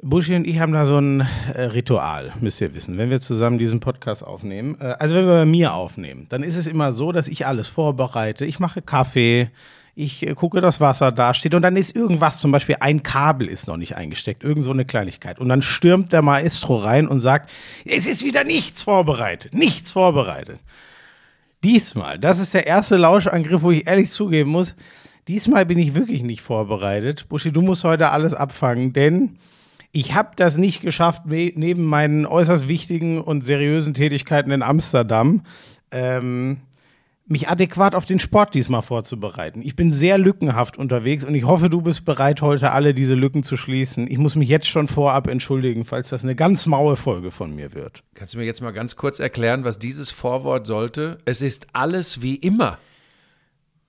Buschi und ich haben da so ein äh, Ritual, müsst ihr wissen, wenn wir zusammen diesen Podcast aufnehmen. Äh, also wenn wir bei mir aufnehmen, dann ist es immer so, dass ich alles vorbereite. Ich mache Kaffee, ich äh, gucke, dass Wasser dasteht und dann ist irgendwas, zum Beispiel ein Kabel ist noch nicht eingesteckt, irgend so eine Kleinigkeit. Und dann stürmt der Maestro rein und sagt, es ist wieder nichts vorbereitet, nichts vorbereitet. Diesmal, das ist der erste Lauschangriff, wo ich ehrlich zugeben muss, diesmal bin ich wirklich nicht vorbereitet. Buschi, du musst heute alles abfangen, denn ich habe das nicht geschafft, neben meinen äußerst wichtigen und seriösen Tätigkeiten in Amsterdam, ähm, mich adäquat auf den Sport diesmal vorzubereiten. Ich bin sehr lückenhaft unterwegs und ich hoffe, du bist bereit, heute alle diese Lücken zu schließen. Ich muss mich jetzt schon vorab entschuldigen, falls das eine ganz maue Folge von mir wird. Kannst du mir jetzt mal ganz kurz erklären, was dieses Vorwort sollte? Es ist alles wie immer.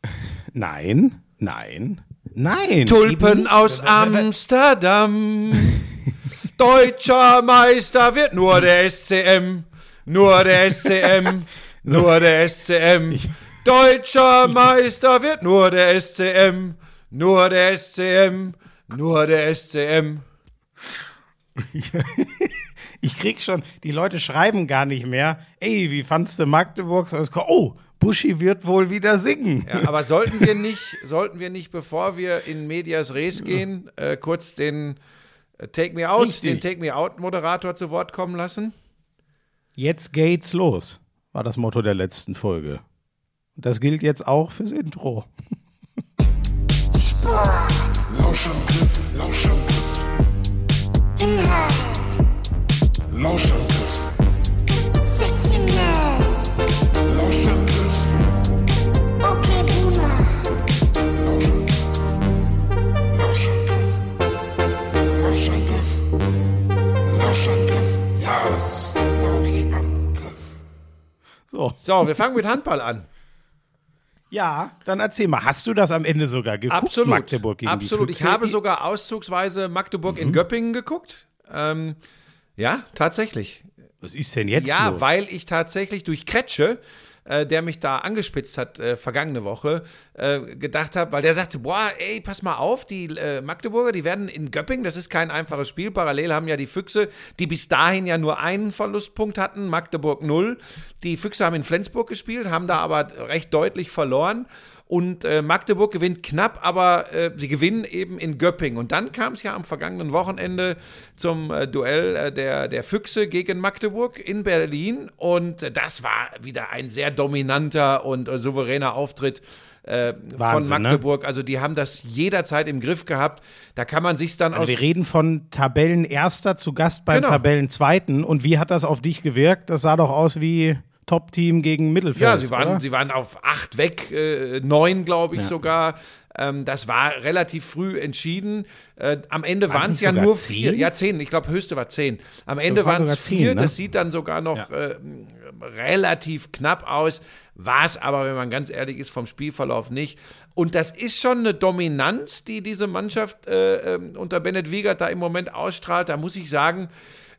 Nein, nein, nein. Tulpen aus Amsterdam. Deutscher Meister wird nur der SCM. Nur der SCM. Nur der SCM. Deutscher Meister wird nur der SCM. Nur der SCM. Nur der SCM. ich krieg schon, die Leute schreiben gar nicht mehr, ey, wie fandst du Magdeburg? Oh, Buschi wird wohl wieder singen. Ja, aber sollten wir nicht, sollten wir nicht, bevor wir in Medias Res gehen, äh, kurz den Take Me Out, Richtig. den Take Me Out Moderator zu Wort kommen lassen? Jetzt geht's los war das Motto der letzten Folge. Und das gilt jetzt auch fürs Intro. Lauschangriff, Lauschangriff. Inhalt. Lauschangriff. Lauschangriff. Ja, das ist so. so, wir fangen mit Handball an. Ja, dann erzähl mal, hast du das am Ende sogar geguckt? Absolut. Magdeburg gegen Absolut. Ich habe sogar auszugsweise Magdeburg mhm. in Göppingen geguckt. Ähm, ja, tatsächlich. Was ist denn jetzt? Ja, los? weil ich tatsächlich durch Kretsche äh, der mich da angespitzt hat äh, vergangene Woche, äh, gedacht habe, weil der sagte, boah, ey, pass mal auf, die äh, Magdeburger, die werden in Göppingen, das ist kein einfaches Spiel, parallel haben ja die Füchse, die bis dahin ja nur einen Verlustpunkt hatten, Magdeburg 0. Die Füchse haben in Flensburg gespielt, haben da aber recht deutlich verloren und äh, Magdeburg gewinnt knapp, aber äh, sie gewinnen eben in Göppingen. Und dann kam es ja am vergangenen Wochenende zum äh, Duell äh, der, der Füchse gegen Magdeburg in Berlin. Und äh, das war wieder ein sehr dominanter und äh, souveräner Auftritt. Wahnsinn, von ne? Magdeburg. Ne? Also die haben das jederzeit im Griff gehabt. Da kann man sich dann also aus. Wir reden von Tabellenerster zu Gast beim genau. Tabellenzweiten. Und wie hat das auf dich gewirkt? Das sah doch aus wie Top-Team gegen Mittelfeld. Ja, sie waren, sie waren auf acht weg, äh, neun, glaube ich ja. sogar. Ähm, das war relativ früh entschieden. Äh, am Ende waren es ja nur vier. Ja, zehn. Ich glaube, höchste war zehn. Am Ende waren es vier. Ne? Das sieht dann sogar noch ja. äh, relativ knapp aus. War es aber, wenn man ganz ehrlich ist, vom Spielverlauf nicht. Und das ist schon eine Dominanz, die diese Mannschaft äh, ähm, unter Bennett Wiegert da im Moment ausstrahlt. Da muss ich sagen,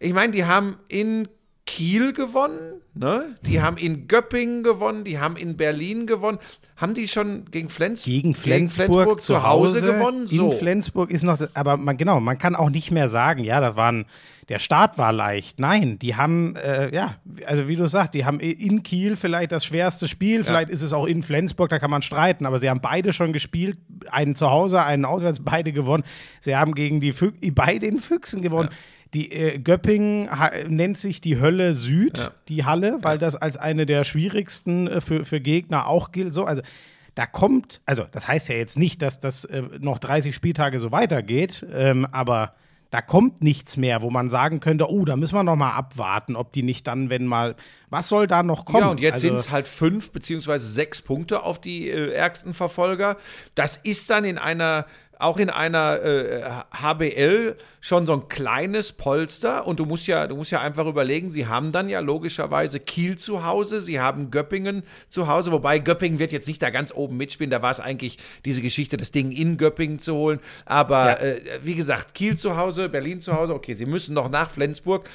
ich meine, die haben in Kiel gewonnen, ne? Die haben in Göppingen gewonnen, die haben in Berlin gewonnen. Haben die schon gegen, Flens gegen Flensburg, gegen Flensburg zu Hause, gewonnen? So. In Flensburg ist noch, aber man, genau, man kann auch nicht mehr sagen, ja, da waren, der Start war leicht. Nein, die haben, äh, ja, also wie du sagst, die haben in Kiel vielleicht das schwerste Spiel, ja. vielleicht ist es auch in Flensburg, da kann man streiten, aber sie haben beide schon gespielt, einen zu Hause, einen auswärts, beide gewonnen. Sie haben gegen die Fü bei den Füchsen gewonnen. Ja. Die äh, Göppingen nennt sich die Hölle Süd, ja. die Halle, weil ja. das als eine der schwierigsten äh, für, für Gegner auch gilt. So, also da kommt, also das heißt ja jetzt nicht, dass das äh, noch 30 Spieltage so weitergeht, ähm, aber da kommt nichts mehr, wo man sagen könnte, oh, da müssen wir noch mal abwarten, ob die nicht dann, wenn mal, was soll da noch kommen? Ja, und jetzt also, sind es halt fünf beziehungsweise sechs Punkte auf die äh, ärgsten Verfolger. Das ist dann in einer auch in einer äh, HBL schon so ein kleines Polster und du musst ja, du musst ja einfach überlegen, sie haben dann ja logischerweise Kiel zu Hause, sie haben Göppingen zu Hause, wobei Göppingen wird jetzt nicht da ganz oben mitspielen, da war es eigentlich diese Geschichte, das Ding in Göppingen zu holen, aber ja. äh, wie gesagt, Kiel zu Hause, Berlin zu Hause, okay, sie müssen noch nach Flensburg.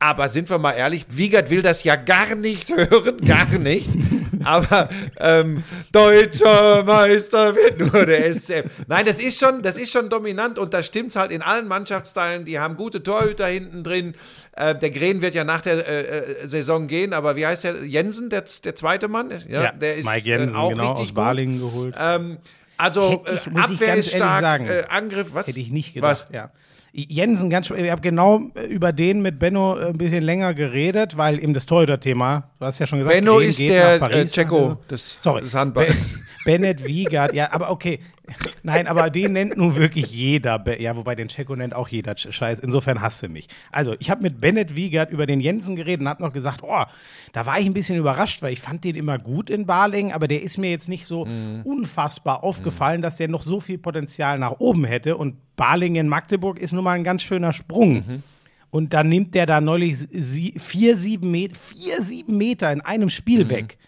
Aber sind wir mal ehrlich, Wiegert will das ja gar nicht hören, gar nicht. Aber ähm, deutscher Meister wird nur der SCM. Nein, das ist schon, das ist schon dominant und da stimmt es halt in allen Mannschaftsteilen. Die haben gute Torhüter hinten drin. Äh, der Gren wird ja nach der äh, äh, Saison gehen, aber wie heißt der? Jensen, der, der zweite Mann? Ja, ja der ist Mike Jensen, äh, auch genau, richtig aus Balingen geholt. Ähm, also ich, Abwehr ist stark, sagen, äh, Angriff, was? Hätte ich nicht gedacht, was? ja. Jensen, ganz ich habe genau äh, über den mit Benno äh, ein bisschen länger geredet, weil eben das Torhüter-Thema, du hast ja schon gesagt, Benno Green ist der äh, Checo des, Sorry, des Handballs. Bennett Wiegert, ja, aber okay. Nein, aber den nennt nun wirklich jeder. Ja, wobei den Checo nennt auch jeder Scheiß. Insofern hasst du mich. Also, ich habe mit Bennett Wiegert über den Jensen geredet und habe noch gesagt, oh, da war ich ein bisschen überrascht, weil ich fand den immer gut in Balingen, aber der ist mir jetzt nicht so mhm. unfassbar aufgefallen, dass der noch so viel Potenzial nach oben hätte. Und Balingen Magdeburg ist nun mal ein ganz schöner Sprung. Mhm. Und dann nimmt der da neulich vier, sieben, Met vier, sieben Meter in einem Spiel mhm. weg.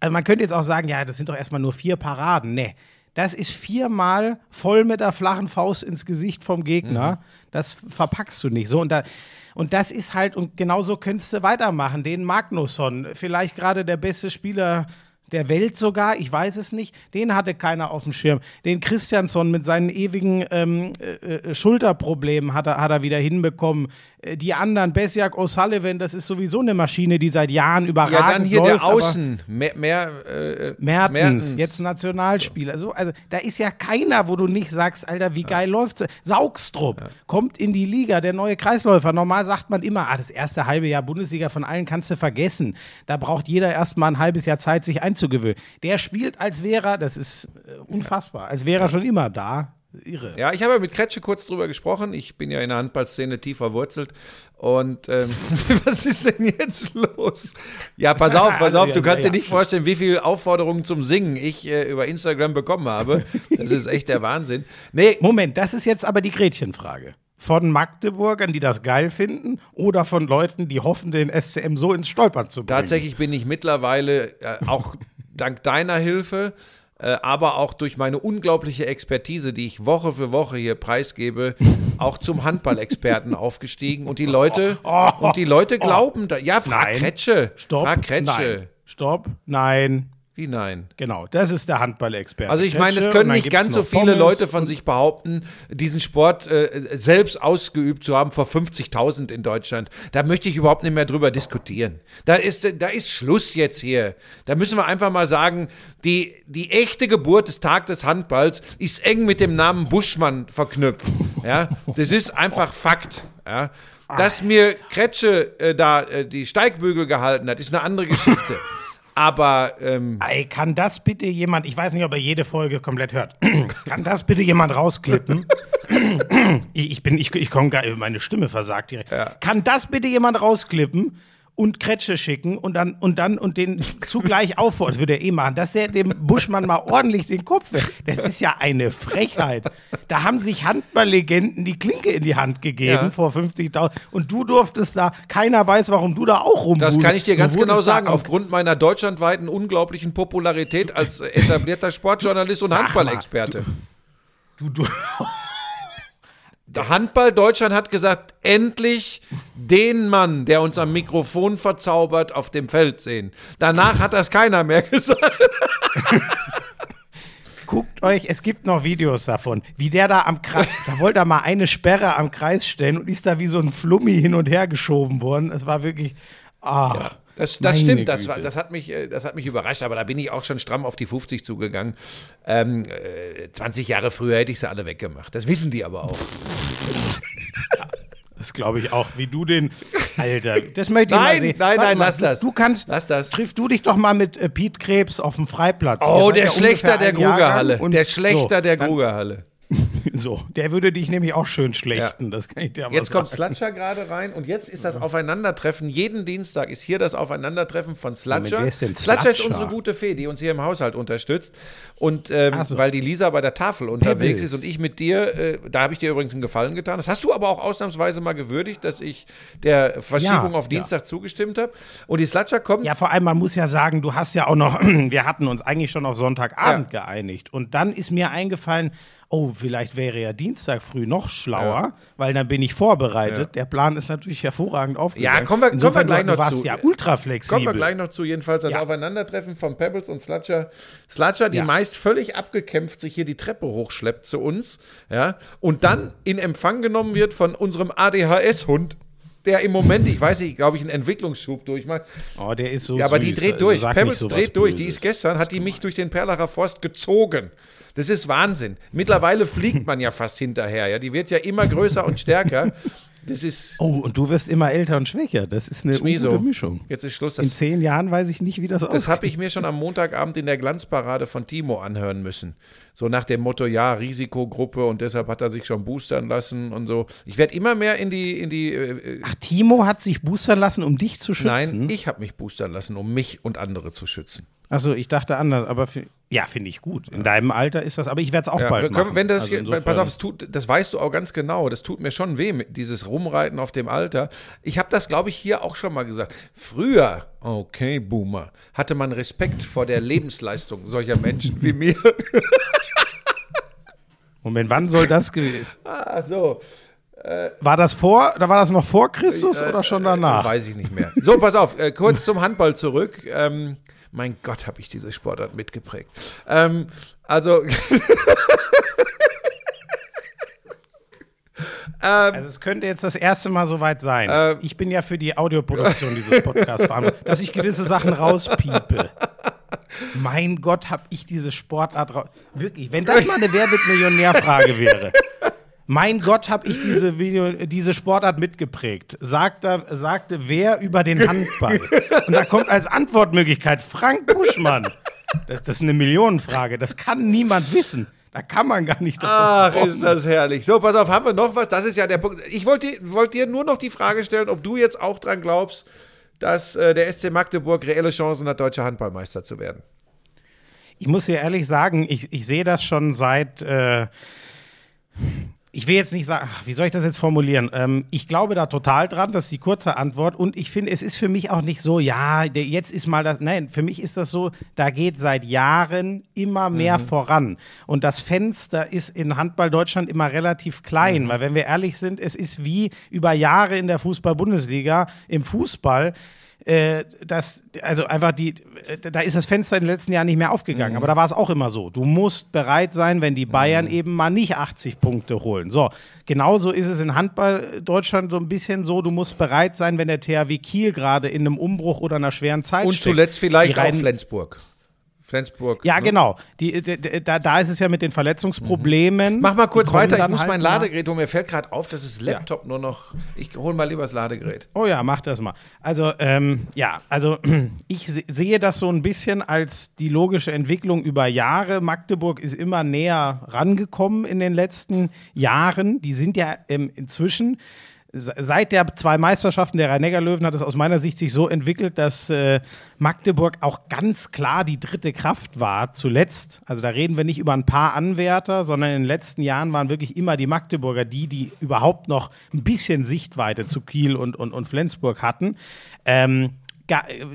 Also man könnte jetzt auch sagen, ja, das sind doch erstmal nur vier Paraden. Nee, das ist viermal voll mit der flachen Faust ins Gesicht vom Gegner. Mhm. Das verpackst du nicht so. Und, da, und das ist halt, und genauso könntest du weitermachen. Den Magnusson, vielleicht gerade der beste Spieler der Welt sogar, ich weiß es nicht, den hatte keiner auf dem Schirm. Den Christiansson mit seinen ewigen ähm, äh, äh Schulterproblemen hat er, hat er wieder hinbekommen. Äh, die anderen, Besiak O'Sullivan, das ist sowieso eine Maschine, die seit Jahren überragend läuft. Ja, dann hier läuft, der Außen, mehr, mehr äh, Mertens, Mertens, jetzt Nationalspieler. So, also da ist ja keiner, wo du nicht sagst, Alter, wie geil ja. läuft's. Saugstrup ja. kommt in die Liga, der neue Kreisläufer. Normal sagt man immer, ah, das erste halbe Jahr Bundesliga von allen kannst du vergessen. Da braucht jeder erst mal ein halbes Jahr Zeit, sich einzugewöhnen. Der spielt als wäre er, das ist äh, unfassbar, als wäre er schon immer da. Irre. Ja, ich habe ja mit Kretsche kurz drüber gesprochen. Ich bin ja in der Handballszene tief verwurzelt. Und ähm, was ist denn jetzt los? Ja, pass auf, pass auf, du kannst dir nicht vorstellen, wie viele Aufforderungen zum Singen ich äh, über Instagram bekommen habe. Das ist echt der Wahnsinn. Nee. Moment, das ist jetzt aber die Gretchenfrage. Von Magdeburgern, die das geil finden, oder von Leuten, die hoffen, den SCM so ins Stolpern zu bringen? Tatsächlich bin ich mittlerweile äh, auch dank deiner Hilfe aber auch durch meine unglaubliche Expertise, die ich Woche für Woche hier preisgebe, auch zum Handballexperten aufgestiegen. Und die Leute, oh, oh, und die Leute oh. glauben da. Ja, frag Kretsche. Stopp. Frag Kretsche. Nein. Stopp. Nein. Wie nein? Genau, das ist der Handballexperte. Also ich meine, es können nicht ganz so viele Leute von sich behaupten, diesen Sport äh, selbst ausgeübt zu haben vor 50.000 in Deutschland. Da möchte ich überhaupt nicht mehr drüber diskutieren. Da ist, da ist Schluss jetzt hier. Da müssen wir einfach mal sagen, die, die echte Geburt des Tag des Handballs ist eng mit dem Namen Buschmann verknüpft. Ja, das ist einfach Fakt. Ja. Dass mir Kretsche äh, da äh, die Steigbügel gehalten hat, ist eine andere Geschichte. Aber ähm Ey, kann das bitte jemand, ich weiß nicht, ob er jede Folge komplett hört, kann das bitte jemand rausklippen? ich bin, ich, ich komme gar, meine Stimme versagt direkt. Ja. Kann das bitte jemand rausklippen? Und Kretsche schicken und dann und dann und den zugleich auffordern, das würde er eh machen, dass er dem Buschmann mal ordentlich den Kopf wird. Das ist ja eine Frechheit. Da haben sich Handballlegenden die Klinke in die Hand gegeben ja. vor 50.000 und du durftest da, keiner weiß, warum du da auch rum. Das kann ich dir ganz genau sagen, aufgrund meiner deutschlandweiten unglaublichen Popularität als etablierter Sportjournalist und Handballexperte. Du, du, Handball Deutschland hat gesagt, endlich den Mann, der uns am Mikrofon verzaubert, auf dem Feld sehen. Danach hat das keiner mehr gesagt. Guckt euch, es gibt noch Videos davon, wie der da am Kreis, da wollte er mal eine Sperre am Kreis stellen und ist da wie so ein Flummi hin und her geschoben worden. Es war wirklich, ah. Ja. Das, das stimmt, das, war, das, hat mich, äh, das hat mich überrascht, aber da bin ich auch schon stramm auf die 50 zugegangen. Ähm, äh, 20 Jahre früher hätte ich sie alle weggemacht. Das wissen die aber auch. Das glaube ich auch, wie du den. Alter, das möchte ich nein, mal sehen. Nein, nein, nein, lass das. Du kannst. Lass das. Triff du dich doch mal mit äh, Piet Krebs auf dem Freiplatz. Oh, der Schlechter der Grugerhalle. Der Schlechter so, der Grugerhalle. So, der würde dich nämlich auch schön schlechten, ja. das kann ich dir aber Jetzt sagen. kommt Slatscher gerade rein und jetzt ist das Aufeinandertreffen. Jeden Dienstag ist hier das Aufeinandertreffen von Slatscher. Wer ist denn Slatscher ist unsere gute Fee, die uns hier im Haushalt unterstützt. Und ähm, so. weil die Lisa bei der Tafel unterwegs Pebbles. ist und ich mit dir, äh, da habe ich dir übrigens einen Gefallen getan. Das hast du aber auch ausnahmsweise mal gewürdigt, dass ich der Verschiebung ja, auf Dienstag ja. zugestimmt habe. Und die Slatscher kommt. Ja, vor allem, man muss ja sagen, du hast ja auch noch, wir hatten uns eigentlich schon auf Sonntagabend geeinigt. Und dann ist mir eingefallen, oh, vielleicht wäre ja Dienstag früh noch schlauer, weil dann bin ich vorbereitet. Ja. Der Plan ist natürlich hervorragend aufgegangen. Ja, kommen wir, kommen wir gleich du noch warst zu. ja ultra flexibel. Kommen wir gleich noch zu, jedenfalls das Ja. Aufeinandertreffen von Pebbles und Sludger. Sludger, die Ja. meist völlig abgekämpft sich hier die Treppe hochschleppt zu uns, ja, und dann in Empfang genommen wird von unserem ADHS-Hund, der im Moment, ich weiß nicht, glaube ich, einen Entwicklungsschub durchmacht. Oh, der ist so Ja, aber süß. die dreht Also durch. sag Pebbles dreht durch. Die Böses. ist gestern, hat die mich durch den Perlacher Forst gezogen. Das ist Wahnsinn. Mittlerweile fliegt man ja fast hinterher. Ja, die wird ja immer größer und stärker. Das ist Oh, und du wirst immer älter und schwächer. Das ist eine gute Mischung. Jetzt ist Schluss. In zehn Jahren weiß ich nicht, wie das aussieht. das habe ich mir schon am Montagabend in der Glanzparade von Timo anhören müssen. So nach dem Motto, ja, Risikogruppe und deshalb hat er sich schon boostern lassen und so. Ich werde immer mehr in die, in die äh, Ach, Timo hat sich boostern lassen, um dich zu schützen? Nein, ich habe mich boostern lassen, um mich und andere zu schützen. Achso, ich dachte anders, aber ja, finde ich gut. In deinem Alter ist das, aber ich werde es auch Ja, bald können machen. wenn das, Also hier- pass auf, es tut, das weißt du auch ganz genau. Das tut mir schon weh, dieses Rumreiten auf dem Alter. Ich habe das, glaube ich, hier auch schon mal gesagt. Früher, okay, Boomer, hatte man Respekt vor der Lebensleistung solcher Menschen wie mir. Moment, wann soll das gewesen? ah, so. War das vor, oder war das noch vor Christus oder schon danach? Weiß ich nicht mehr. So, pass auf, äh, kurz zum Handball zurück. Ähm, mein Gott, habe ich diese Sportart mitgeprägt. Ähm, also, Also es könnte jetzt das erste Mal soweit sein. Ähm. ich bin ja für die Audioproduktion dieses Podcasts verantwortlich, dass ich gewisse Sachen rauspiepe. Mein Gott, hab ich diese Sportart raus. Wirklich, wenn das mal eine Wer wird Millionär-Frage wäre. Mein Gott, hab ich diese, Video, diese Sportart mitgeprägt. Sagte, sagte wer über den Handball? Und da kommt als Antwortmöglichkeit Frank Buschmann. Das, das ist eine Millionenfrage. Das kann niemand wissen. Da kann man gar nicht drauf Ach, kommen. ist das herrlich. So, pass auf, haben wir noch was? Das ist ja der Punkt. Ich wollte dir, wollt dir nur noch die Frage stellen, ob du jetzt auch dran glaubst, dass äh, der SC Magdeburg reelle Chancen hat, deutscher Handballmeister zu werden. Ich muss dir ehrlich sagen, ich, ich sehe das schon seit. Äh, ich will jetzt nicht sagen, ach, wie soll ich das jetzt formulieren? Ähm, ich glaube da total dran, das ist die kurze Antwort. Und ich finde, es ist für mich auch nicht so, ja, jetzt ist mal das. Nein, für mich ist das so, da geht seit Jahren immer mehr voran. Und das Fenster ist in Handball Deutschland immer relativ klein, weil wenn wir ehrlich sind, es ist wie über Jahre in der Fußball-Bundesliga im Fußball äh, das, also einfach die, äh, da ist das Fenster in den letzten Jahren nicht mehr aufgegangen. Aber da war es auch immer so. Du musst bereit sein, wenn die Bayern eben mal nicht 80 Punkte holen. So, genauso ist es in Handball Deutschland so ein bisschen so. Du musst bereit sein, wenn der THW Kiel gerade in einem Umbruch oder einer schweren Zeit Und steckt. zuletzt vielleicht auch Flensburg. Flensburg. Ja, ne? genau. Die, d- d- da, da ist es ja mit den Verletzungsproblemen. Mach mal kurz Die weiter, ich muss halt mein Ladegerät holen. Mir fällt gerade auf, dass das Laptop nur noch. Ich hole mal lieber das Ladegerät. Oh ja, mach das mal. Also, ähm, ja, also ich se- sehe das so ein bisschen als die logische Entwicklung über Jahre. Magdeburg ist immer näher rangekommen in den letzten Jahren. Die sind ja ähm, inzwischen. Se- Seit der zwei Meisterschaften der Rhein-Neckar-Löwen hat es aus meiner Sicht sich so entwickelt, dass äh, Magdeburg auch ganz klar die dritte Kraft war zuletzt. Also da reden wir nicht über ein paar Anwärter, sondern in den letzten Jahren waren wirklich immer die Magdeburger die, die überhaupt noch ein bisschen Sichtweite zu Kiel und, und, und Flensburg hatten. Ähm,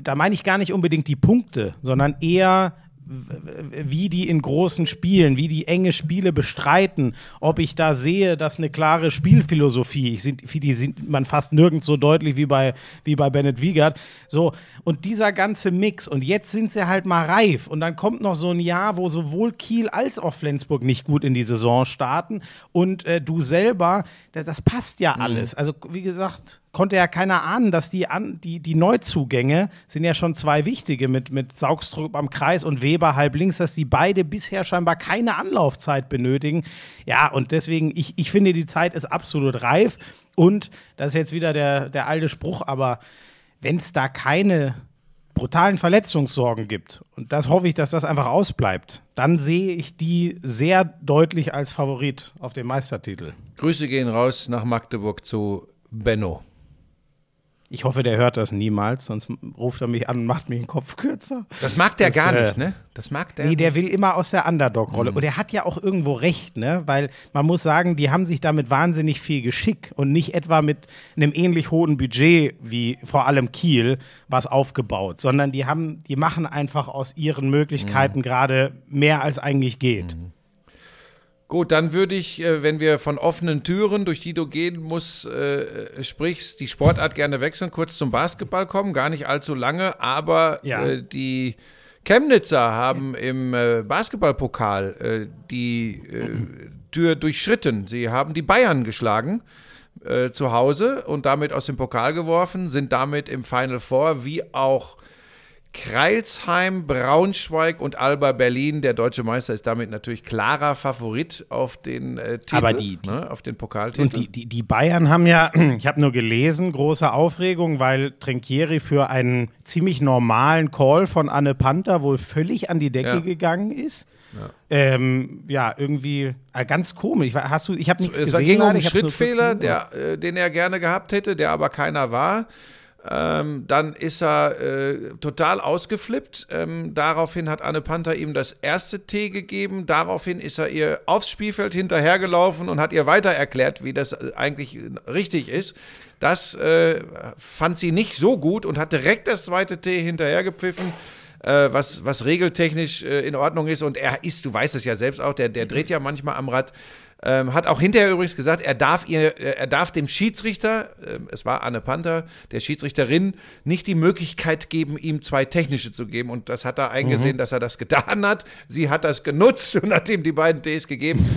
da meine ich gar nicht unbedingt die Punkte, sondern eher wie die in großen Spielen, wie die enge Spiele bestreiten, ob ich da sehe, dass eine klare Spielphilosophie, ich sind, die sieht man fast nirgends so deutlich wie bei, wie bei Bennett Wiegert. So, und dieser ganze Mix, und jetzt sind sie halt mal reif. Und dann kommt noch so ein Jahr, wo sowohl Kiel als auch Flensburg nicht gut in die Saison starten. Und äh, du selber, das, das passt ja alles. Also, wie gesagt, konnte ja keiner ahnen, dass die, an, die, die Neuzugänge sind ja schon zwei wichtige mit, mit Saugstrup am Kreis und Weber halb links, dass die beide bisher scheinbar keine Anlaufzeit benötigen. Ja, und deswegen, ich, ich finde, die Zeit ist absolut reif. Und das ist jetzt wieder der, der alte Spruch, aber wenn es da keine brutalen Verletzungssorgen gibt, und das hoffe ich, dass das einfach ausbleibt, dann sehe ich die sehr deutlich als Favorit auf den Meistertitel. Grüße gehen raus nach Magdeburg zu Benno. Ich hoffe, der hört das niemals, sonst ruft er mich an und macht mich den Kopf kürzer. Das mag der Das, gar äh, nicht, ne? Das mag der. Nee, der will immer aus der Mhm. Underdog-Rolle. Und er hat ja auch irgendwo recht, ne? Weil man muss sagen, die haben sich damit wahnsinnig viel Geschick und nicht etwa mit einem ähnlich hohen Budget wie vor allem Kiel was aufgebaut, sondern die haben, die machen einfach aus ihren Mhm. Möglichkeiten gerade mehr als eigentlich geht. Gut, dann würde ich, äh, wenn wir von offenen Türen, durch die du gehen musst, äh, sprichst, die Sportart gerne wechseln, kurz zum Basketball kommen, gar nicht allzu lange, aber Ja. äh, die Chemnitzer haben im äh, Basketballpokal äh, die äh, Tür durchschritten. Sie haben die Bayern geschlagen äh, zu Hause und damit aus dem Pokal geworfen, sind damit im Final Four, wie auch Kreilsheim, Braunschweig und Alba Berlin. Der deutsche Meister ist damit natürlich klarer Favorit auf den äh, Titel, Aber die- die- ne, auf den Pokaltitel. Und die, die, die Bayern haben ja, ich habe nur gelesen, große Aufregung, weil Trinkieri für einen ziemlich normalen Call von Anne Panther wohl völlig an die Decke Ja. gegangen ist. Ja, ähm, ja irgendwie äh, ganz komisch. Hast du, ich habe nichts es gesehen. ging um einen Schrittfehler, der, äh, den er gerne gehabt hätte, der aber keiner war. Ähm, dann ist er äh, total ausgeflippt. Ähm, daraufhin hat Anne Panther ihm das erste T gegeben. Daraufhin ist er ihr aufs Spielfeld hinterhergelaufen und hat ihr weiter erklärt, wie das äh, eigentlich äh, richtig ist. Das äh, fand sie nicht so gut und hat direkt das zweite T hinterhergepfiffen. Äh, was, was regeltechnisch äh, in Ordnung ist. Und er ist, du weißt es ja selbst auch, der, der dreht ja manchmal am Rad. Ähm, hat auch hinterher übrigens gesagt, er darf, ihr, äh, er darf dem Schiedsrichter, äh, es war Anne Panther, der Schiedsrichterin, nicht die Möglichkeit geben, ihm zwei technische zu geben. Und das hat er eingesehen, dass er das getan hat. Sie hat das genutzt und hat ihm die beiden Ts gegeben.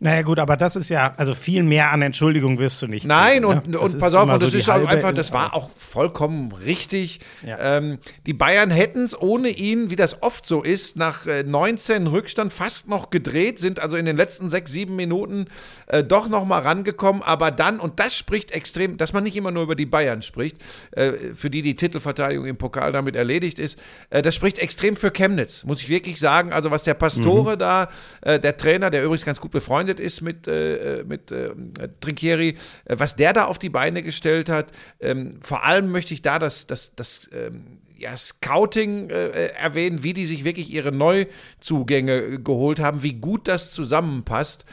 Naja, gut, aber das ist ja, also viel mehr an Entschuldigung wirst du nicht. Nein, kriegen, und, ne? Und pass auf, und so das die ist auch einfach, das war auch vollkommen richtig. Ja. Ähm, die Bayern hätten es ohne ihn, wie das oft so ist, nach äh, 19 Rückstand fast noch gedreht, sind also in den letzten sechs, sieben Minuten äh, doch noch mal rangekommen, aber dann, und das spricht extrem, dass man nicht immer nur über die Bayern spricht, äh, für die die Titelverteidigung im Pokal damit erledigt ist, äh, das spricht extrem für Chemnitz, muss ich wirklich sagen. Also was der Pastore Mhm. da, äh, der Trainer, der übrigens ganz gut befreundet ist mit, äh, mit äh, Trinkieri, äh, was der da auf die Beine gestellt hat. Ähm, vor allem möchte ich da das, das, das ähm, ja, Scouting äh, erwähnen, wie die sich wirklich ihre Neuzugänge äh, geholt haben, wie gut das zusammenpasst.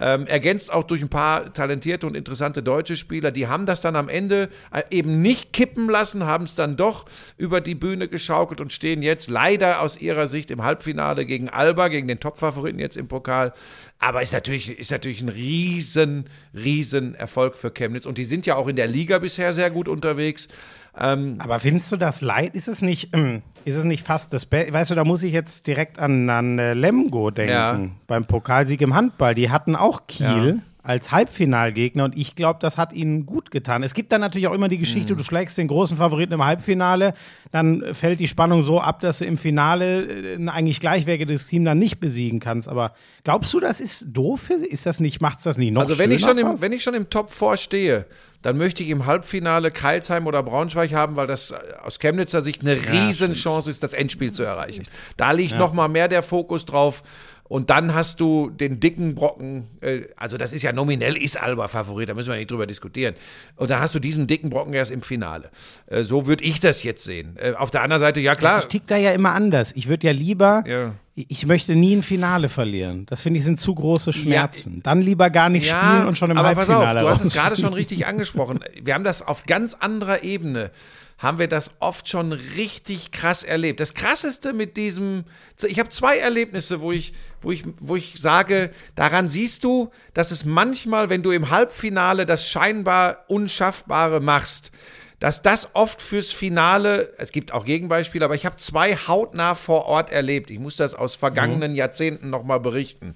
Ähm, ergänzt auch durch ein paar talentierte und interessante deutsche Spieler. Die haben das dann am Ende äh, eben nicht kippen lassen, haben es dann doch über die Bühne geschaukelt und stehen jetzt leider aus ihrer Sicht im Halbfinale gegen Alba, gegen den Topfavoriten jetzt im Pokal. Aber ist natürlich, ist natürlich ein riesen, riesen Erfolg für Chemnitz. Und die sind ja auch in der Liga bisher sehr gut unterwegs. Ähm, Aber findest du das leid? Ist es nicht, ähm, ist es nicht fast das Beste? Weißt du, da muss ich jetzt direkt an, an äh, Lemgo denken, Ja. beim Pokalsieg im Handball. Die hatten auch Kiel Ja. Als Halbfinalgegner und ich glaube, das hat ihnen gut getan. Es gibt dann natürlich auch immer die Geschichte, Mhm. du schlägst den großen Favoriten im Halbfinale, dann fällt die Spannung so ab, dass du im Finale äh, ein eigentlich gleichwertiges Team dann nicht besiegen kannst. Aber glaubst du, das ist doof? Ist das nicht, macht es das nicht noch Also wenn ich, schon im, fast? wenn ich schon im Top 4 stehe, dann möchte ich im Halbfinale Keilsheim oder Braunschweig haben, weil das äh, aus Chemnitzer Sicht eine Riesenchance ist, das Endspiel zu erreichen. Da liegt noch mal mehr der Fokus drauf. Und dann hast du den dicken Brocken, äh, also das ist ja nominell, ist Alba Favorit, da müssen wir nicht drüber diskutieren. Und dann hast du diesen dicken Brocken erst im Finale. Äh, so würde ich das jetzt sehen. Äh, auf der anderen Seite, ja klar, Ich tick da ja immer anders. Ich würde ja lieber, Ja. ich möchte nie ein Finale verlieren. Das finde ich sind zu große Schmerzen. Dann lieber gar nicht spielen und schon im aber pass Halbfinale auf, du hast es gerade schon richtig angesprochen. Wir haben das auf ganz anderer Ebene, haben wir das oft schon richtig krass erlebt. Das Krasseste mit diesem, ich habe zwei Erlebnisse, wo ich, wo ich, wo ich sage, daran siehst du, dass es manchmal, wenn du im Halbfinale das scheinbar Unschaffbare machst, dass das oft fürs Finale, es gibt auch Gegenbeispiele, aber ich habe zwei hautnah vor Ort erlebt. Ich muss das aus vergangenen Jahrzehnten nochmal berichten.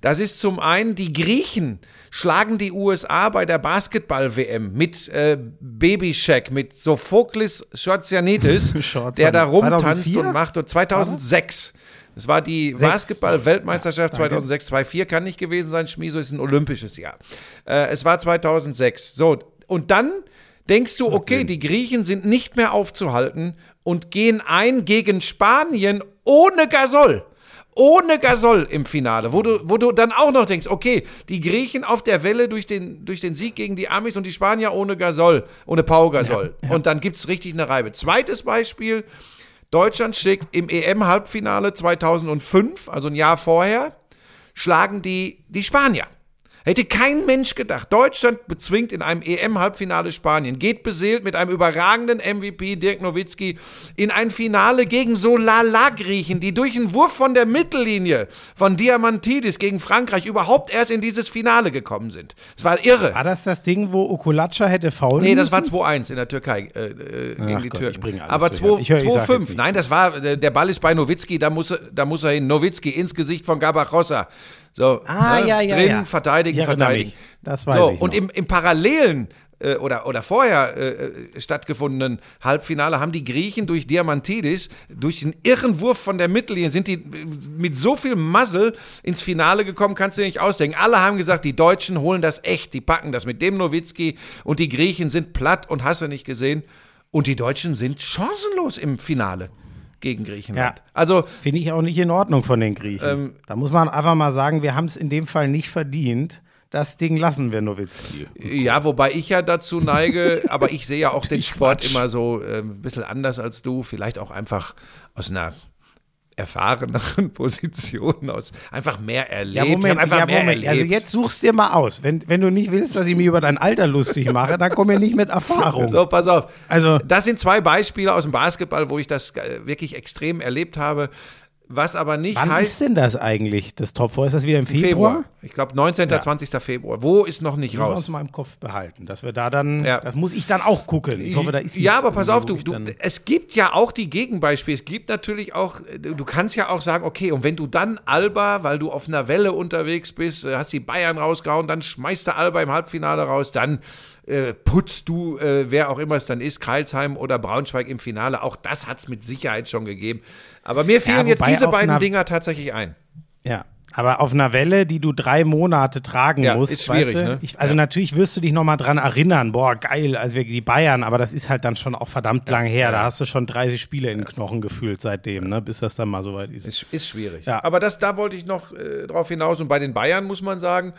Das ist zum einen, die Griechen schlagen die USA bei der Basketball-WM mit äh, Babyshaq, mit Sophoklis Schorzianitis, der da rumtanzt 2004? und macht. Und 2006. Das war die Basketball-Weltmeisterschaft 2006. 2-4 kann nicht gewesen sein. Schmieso ist ein olympisches Jahr. Äh, es war 2006. So, und dann denkst du, okay, die Griechen sind nicht mehr aufzuhalten und gehen ein gegen Spanien ohne Gasol. Ohne Gasol im Finale, wo du, wo du dann auch noch denkst, okay, die Griechen auf der Welle durch den, durch den Sieg gegen die Amis und die Spanier ohne Gasol, ohne Pau Gasol. Und dann gibt es richtig eine Reibe. Zweites Beispiel, Deutschland schlägt im EM-Halbfinale 2005, also ein Jahr vorher, schlagen die, die Spanier. Hätte kein Mensch gedacht. Deutschland bezwingt in einem EM-Halbfinale Spanien, geht beseelt mit einem überragenden MVP Dirk Nowitzki in ein Finale gegen so Lala-Griechen, die durch einen Wurf von der Mittellinie von Diamantidis gegen Frankreich überhaupt erst in dieses Finale gekommen sind. Das war irre. War das das Ding, wo Okulacha hätte faulen Nee, das war müssen? 2-1 in der Türkei äh, äh, gegen Ach die Gott, Türken. Aber durcheinander. Ich höre- ich sag jetzt 2-5. nichts. Nein, das war, äh, der Ball ist bei Nowitzki, da muss, er- da muss er hin. Nowitzki ins Gesicht von Gabachosa. So, Ah, ne, ja, ja, drin, ja. verteidigen, verteidigen. mich. Das weiß so, ich Und noch. im, im parallelen äh, oder, oder vorher äh, äh, stattgefundenen Halbfinale haben die Griechen durch Diamantidis, durch den irren Wurf von der Mittellinie, sind die äh, mit so viel Muzzle ins Finale gekommen, kannst du dir nicht ausdenken. Alle haben gesagt, die Deutschen holen das echt, die packen das mit dem Nowitzki und die Griechen sind platt und hast du nicht gesehen. Und die Deutschen sind chancenlos im Finale gegen Griechenland. Ja. Also Finde ich auch nicht in Ordnung von den Griechen. Ähm, da muss man einfach mal sagen, wir haben es in dem Fall nicht verdient. Das Ding lassen wir Nowitzki. Ja, wobei ich ja dazu neige, aber ich sehe ja auch den Sport immer so äh, ein bisschen anders als du, vielleicht auch einfach aus einer erfahreneren Position, aus einfach mehr erlebt. Ja, Moment, einfach ja, mehr Moment. erlebt. Also jetzt suchst dir mal aus. Wenn, wenn du nicht willst, dass ich mich über dein Alter lustig mache, dann komm mir nicht mit Erfahrung. So, pass auf. Also- das sind zwei Beispiele aus dem Basketball, wo ich das äh, wirklich extrem erlebt habe. Was aber nicht Wann heißt ist denn das eigentlich? Das Top 4 ist das wieder im Februar? Februar. Ich glaube 19. 20. Februar. Wo ist noch nicht Muss man raus? uns mal im Kopf behalten, dass wir da dann, Ja. das muss ich dann auch gucken. Ich hoffe, da ist Ja, aber pass auf, du, du, es gibt ja auch die Gegenbeispiele. Es gibt natürlich auch, du kannst ja auch sagen, okay, und wenn du dann Alba, weil du auf einer Welle unterwegs bist, äh, hast die Bayern rausgehauen, dann schmeißt du Alba im Halbfinale raus, dann äh, putzt du, äh, wer auch immer es dann ist, Karlsheim oder Braunschweig im Finale. Auch das hat es mit Sicherheit schon gegeben. Aber mir fielen jetzt wobei diese beiden einer- Dinger tatsächlich ein. Ja, aber auf einer Welle, die du drei Monate tragen Ja, musst, ist schwierig, weißt du? ne? ich, also Ja. natürlich wirst du dich noch mal dran erinnern, boah, geil, als wir die Bayern, aber das ist halt dann schon auch verdammt lang her. Da hast du schon 30 Spiele in den Knochen gefühlt seitdem, ne, bis das dann mal soweit ist. Ist, ist schwierig. Ja. Aber das, da wollte ich noch äh, drauf hinaus. Und bei den Bayern muss man sagen,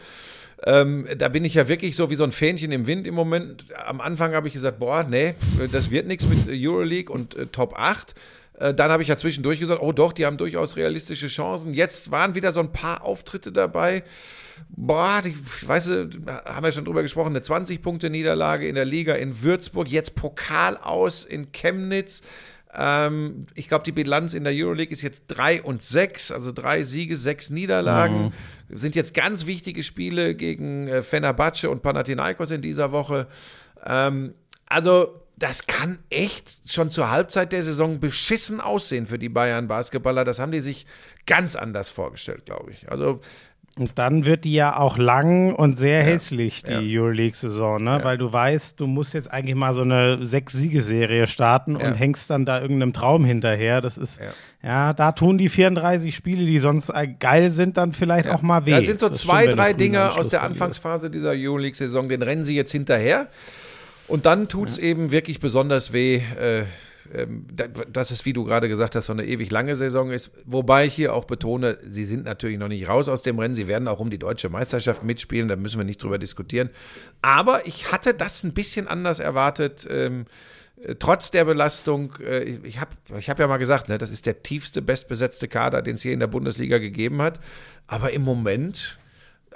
ähm, da bin ich ja wirklich so wie so ein Fähnchen im Wind im Moment. Am Anfang habe ich gesagt, boah, nee, das wird nichts mit Euroleague und äh, Top 8. Äh, Dann habe ich ja zwischendurch gesagt, oh doch, die haben durchaus realistische Chancen. Jetzt waren wieder so ein paar Auftritte dabei. Boah, die, weißt du, haben wir schon drüber gesprochen, eine 20-Punkte-Niederlage in der Liga in Würzburg, jetzt Pokal aus in Chemnitz. Ähm, ich glaube, die Bilanz in der Euroleague ist jetzt 3 und 6, also drei Siege, sechs Niederlagen. Sind jetzt ganz wichtige Spiele gegen äh, Fenerbahce und Panathinaikos in dieser Woche. Ähm, also, das kann echt schon zur Halbzeit der Saison beschissen aussehen für die Bayern-Basketballer. Das haben die sich ganz anders vorgestellt, glaube ich. Also, Und dann wird die ja auch lang und sehr hässlich, die ja. Euroleague-Saison, ne? Weil du weißt, du musst jetzt eigentlich mal so eine Sechs-Siegeserie starten Ja. und hängst dann da irgendeinem Traum hinterher. Das ist, Ja. ja. da tun die 34 Spiele, die sonst geil sind, dann vielleicht auch mal weh. Da sind so Das zwei, stimmt, drei Dinge aus der. Anfangsphase dieser Euroleague-Saison, den rennen sie jetzt hinterher. Und dann tut es eben wirklich besonders weh, äh, ähm, da- dass es, wie du gerade gesagt hast, so eine ewig lange Saison ist. Wobei ich hier auch betone, sie sind natürlich noch nicht raus aus dem Rennen. Sie werden auch um die deutsche Meisterschaft mitspielen, da müssen wir nicht drüber diskutieren. Aber ich hatte das ein bisschen anders erwartet. Ähm, äh, Trotz der Belastung, äh, ich habe ich hab ja mal gesagt, ne, das ist der tiefste, bestbesetzte Kader, den es hier in der Bundesliga gegeben hat. Aber im Moment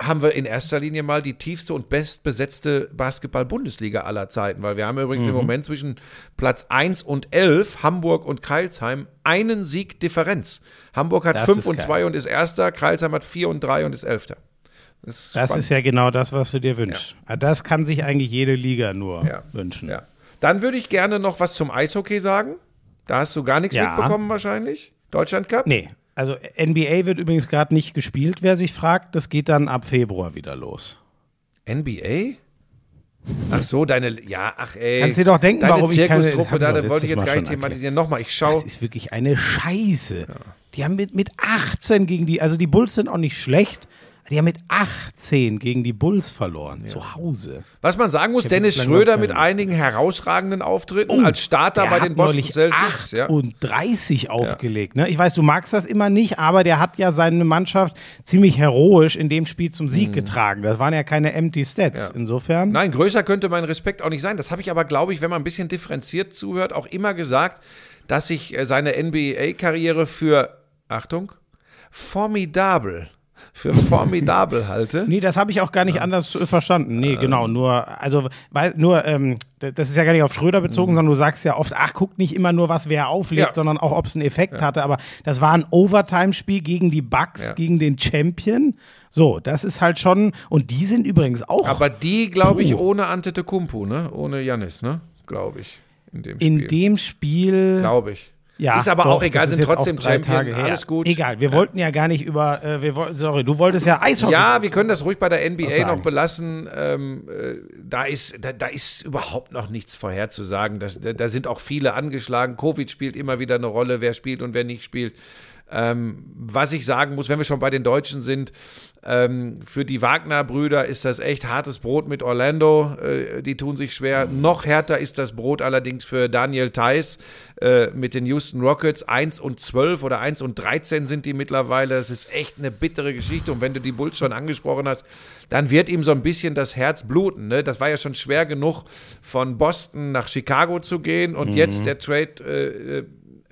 haben wir in erster Linie mal die tiefste und bestbesetzte Basketball-Bundesliga aller Zeiten, weil wir haben übrigens Mhm. im Moment zwischen Platz 1 und 11, Hamburg und Kreilsheim, einen Sieg Differenz. Hamburg hat Das 5 ist und geil. 2 und ist Erster, Kreilsheim hat 4 und 3 und ist Elfter. Das ist, Das ist ja genau das, was du dir wünschst. Ah, Das kann sich eigentlich jede Liga nur Ja. wünschen. Ja. Dann würde ich gerne noch was zum Eishockey sagen. Da hast du gar nichts Ja. mitbekommen wahrscheinlich. Deutschland Cup? Nee, also NBA wird übrigens gerade nicht gespielt, wer sich fragt. Das geht dann ab Februar wieder los. NBA? Ach so, deine, ja, ach ey. Kannst dir doch denken, deine warum ich keine- Zirkustruppe, da, da wollte ich jetzt Mal gar nicht thematisieren. Nochmal, ich schaue. Das ist wirklich eine Scheiße. Die haben mit, mit 18 gegen die, also die Bulls sind auch nicht schlecht, die haben mit 18 gegen die Bulls verloren, zu Hause. Was man sagen muss, Dennis Schröder mit einigen herausragenden Auftritten als Starter bei den Boston Celtics. Ja. 38 aufgelegt. Ne? Ich weiß, du magst das immer nicht, aber der hat ja seine Mannschaft ziemlich heroisch in dem Spiel zum Sieg getragen. Das waren ja keine empty Stats. Mhm. Ja. Insofern. Nein, größer könnte mein Respekt auch nicht sein. Das habe ich aber, glaube ich, wenn man ein bisschen differenziert zuhört, auch immer gesagt, dass ich äh, seine NBA-Karriere für, Achtung, formidabel für formidabel halte. Nee, das habe ich auch gar nicht anders äh, verstanden. Nee, genau, nur, also, weil, nur, ähm, das ist ja gar nicht auf Schröder bezogen, sondern du sagst ja oft, ach, guck nicht immer nur, was wer auflegt, Ja. sondern auch, ob es einen Effekt hatte. Aber das war ein Overtime-Spiel gegen die Bucks, Ja. gegen den Champion. So, das ist halt schon, und die sind übrigens auch Aber die, glaube ich, ohne Antetokounmpo, ne? Ohne Janis, ne? Glaube ich. In dem Spiel. in dem Spiel. Glaube ich. Ja, ist aber doch, auch egal, sind trotzdem drei Champion, Tage her. alles gut. Egal, wir wollten ja gar nicht über, äh, wir wollten, sorry, du wolltest ja Eishockey. Ja, wir können das ruhig bei der NBA noch belassen. Ähm, äh, da, ist, da, da ist überhaupt noch nichts vorherzusagen. Das, da, da sind auch viele angeschlagen. Covid spielt immer wieder eine Rolle, wer spielt und wer nicht spielt. Ähm, was ich sagen muss, wenn wir schon bei den Deutschen sind, ähm, für die Wagner-Brüder ist das echt hartes Brot mit Orlando. Äh, die tun sich schwer. Noch härter ist das Brot allerdings für Daniel Theiss äh, mit den Houston Rockets. 1 und 12 oder 1 und 13 sind die mittlerweile. Das ist echt eine bittere Geschichte. Und wenn du die Bulls schon angesprochen hast, dann wird ihm so ein bisschen das Herz bluten. Ne? Das war ja schon schwer genug, von Boston nach Chicago zu gehen. Und jetzt der Trade äh, äh,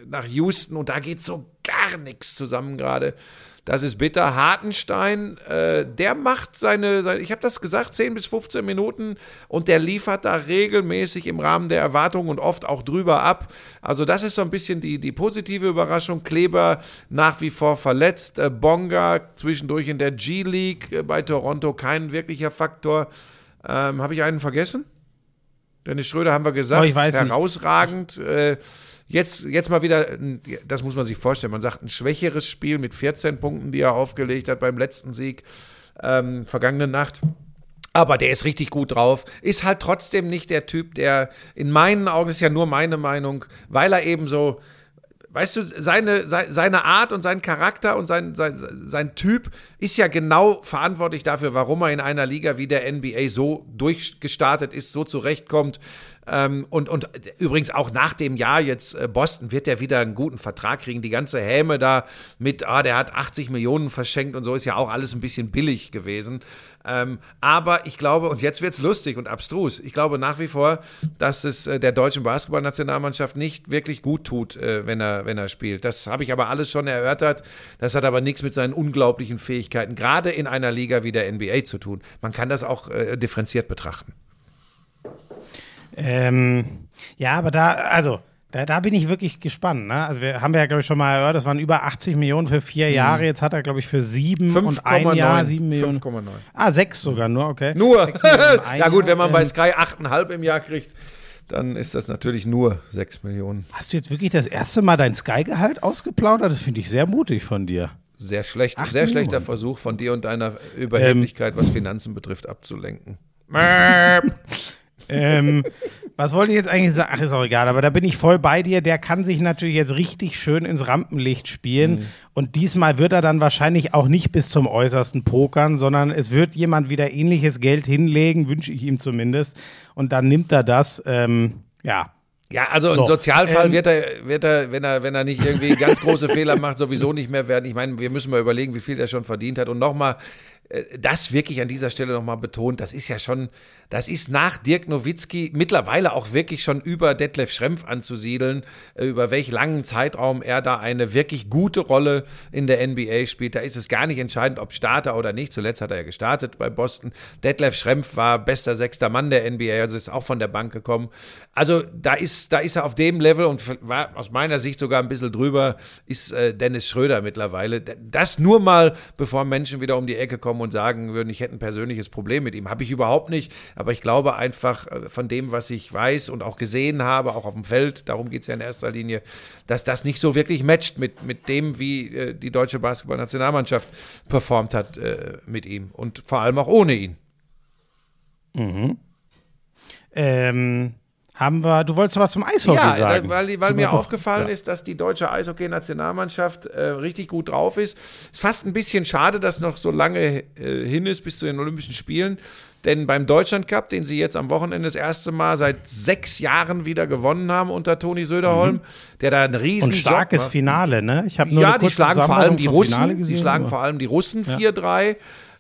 nach Houston und da geht so gar nichts zusammen gerade. Das ist bitter. Hartenstein, äh, der macht seine, seine ich habe das gesagt, 10 bis 15 Minuten und der liefert da regelmäßig im Rahmen der Erwartungen und oft auch drüber ab. Also das ist so ein bisschen die, die positive Überraschung. Kleber nach wie vor verletzt. Äh, Bonga zwischendurch in der G-League äh, bei Toronto kein wirklicher Faktor. Ähm, habe ich einen vergessen? Dennis Schröder haben wir gesagt, Oh, ich weiß nicht. herausragend. Äh, jetzt, jetzt mal wieder, das muss man sich vorstellen, man sagt ein schwächeres Spiel mit 14 Punkten, die er aufgelegt hat beim letzten Sieg ähm, vergangene Nacht. Aber der ist richtig gut drauf. Ist halt trotzdem nicht der Typ, der in meinen Augen, ist ja nur meine Meinung, weil er eben so, weißt du, seine, sei- seine Art und sein Charakter und sein, sein, sein Typ ist ja genau verantwortlich dafür, warum er in einer Liga wie der NBA so durchgestartet ist, so zurechtkommt. Ähm, und, und übrigens auch nach dem Jahr jetzt äh, Boston wird er wieder einen guten Vertrag kriegen. Die ganze Häme da mit, ah, der hat 80 Millionen verschenkt und so ist ja auch alles ein bisschen billig gewesen. Ähm, aber ich glaube, und jetzt wird's lustig und abstrus, ich glaube nach wie vor, dass es äh, der deutschen Basketballnationalmannschaft nicht wirklich gut tut, äh, wenn, er, wenn er spielt. Das habe ich aber alles schon erörtert. Das hat aber nichts mit seinen unglaublichen Fähigkeiten, gerade in einer Liga wie der NBA zu tun. Man kann das auch äh, differenziert betrachten. Ähm, ja, aber da, also, da, da bin ich wirklich gespannt. Ne? Also, wir haben ja, glaube ich, schon mal gehört, das waren über 80 Millionen für vier Jahre. Jetzt hat er, glaube ich, für sieben und ein Jahr sieben Millionen. 5,9. Ah, sechs sogar nur, okay. Nur. Ja gut, wenn man bei Ähm, Sky 8,5 im Jahr kriegt, dann ist das natürlich nur 6 Millionen. Hast du jetzt wirklich das erste Mal dein Sky-Gehalt ausgeplaudert? Das finde ich sehr mutig von dir. Sehr schlecht, sehr schlechter Millionen. Versuch von dir und deiner Überheblichkeit, Ähm. was Finanzen betrifft, abzulenken. ähm, was wollte ich jetzt eigentlich sagen? Ach, ist auch egal, aber da bin ich voll bei dir. Der kann sich natürlich jetzt richtig schön ins Rampenlicht spielen. Mhm. Und diesmal wird er dann wahrscheinlich auch nicht bis zum Äußersten pokern, sondern es wird jemand wieder ähnliches Geld hinlegen, wünsche ich ihm zumindest. Und dann nimmt er das. Ähm, ja, Ja, also So, im Sozialfall ähm, wird, er, wird er, wenn er, wenn er nicht irgendwie ganz große Fehler macht, sowieso nicht mehr werden. Ich meine, wir müssen mal überlegen, wie viel der schon verdient hat. Und nochmal, das wirklich an dieser Stelle nochmal betont, das ist ja schon, das ist nach Dirk Nowitzki mittlerweile auch wirklich schon über Detlef Schrempf anzusiedeln, äh, über welch langen Zeitraum er da eine wirklich gute Rolle in der NBA spielt. Da ist es gar nicht entscheidend, ob Starter oder nicht. Zuletzt hat er ja gestartet bei Boston. Detlef Schrempf war bester sechster Mann der NBA, also ist auch von der Bank gekommen. Also da ist, da ist er auf dem Level und war aus meiner Sicht sogar ein bisschen drüber, ist äh, Dennis Schröder mittlerweile. Das nur mal, bevor Menschen wieder um die Ecke kommen und sagen würden, ich hätte ein persönliches Problem mit ihm. Habe ich überhaupt nicht. Aber ich glaube einfach äh, von dem, was ich weiß und auch gesehen habe, auch auf dem Feld, darum geht es ja in erster Linie, dass das nicht so wirklich matcht mit, mit dem, wie äh, die deutsche Basketballnationalmannschaft performt hat äh, mit ihm. Und vor allem auch ohne ihn. ähm, haben wir, du wolltest was zum Eishockey Ja, sagen. da- weil, weil mir aufgefallen Ja. ist, dass die deutsche Eishockey-Nationalmannschaft äh, richtig gut drauf ist. Ist fast ein bisschen schade, dass noch so lange äh, hin ist bis zu den Olympischen Spielen. Denn beim Deutschland Cup, den sie jetzt am Wochenende das erste Mal seit sechs Jahren wieder gewonnen haben unter Toni Söderholm, der da einen riesen Und starkes. Finale, ne? Ich habe nur Ja, die schlagen vor allem die Russen. Die schlagen vor allem die Russen 4-3.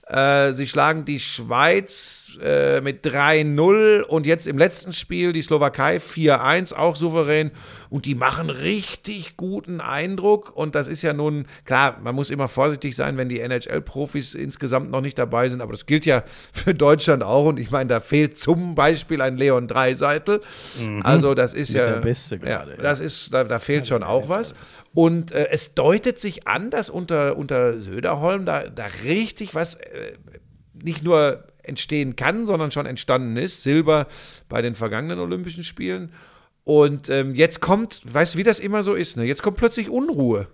Äh, sie schlagen die Schweiz äh, mit 3-0 und jetzt im letzten Spiel die Slowakei 4-1, auch souverän. Und die machen richtig guten Eindruck. Und das ist ja nun, klar, man muss immer vorsichtig sein, wenn die NHL-Profis insgesamt noch nicht dabei sind. Aber das gilt ja für Deutschland auch. Und ich meine, da fehlt zum Beispiel ein Leon Dreiseitel. Mhm. Also das ist Mit ja, der Beste gerade, ja, das ist, da, da fehlt schon auch was. Und äh, es deutet sich an, dass unter, unter Söderholm da, da richtig was äh, nicht nur entstehen kann, sondern schon entstanden ist. Silber bei den vergangenen Olympischen Spielen. Und ähm, jetzt kommt, weißt du, wie das immer so ist, ne? Jetzt kommt plötzlich Unruhe.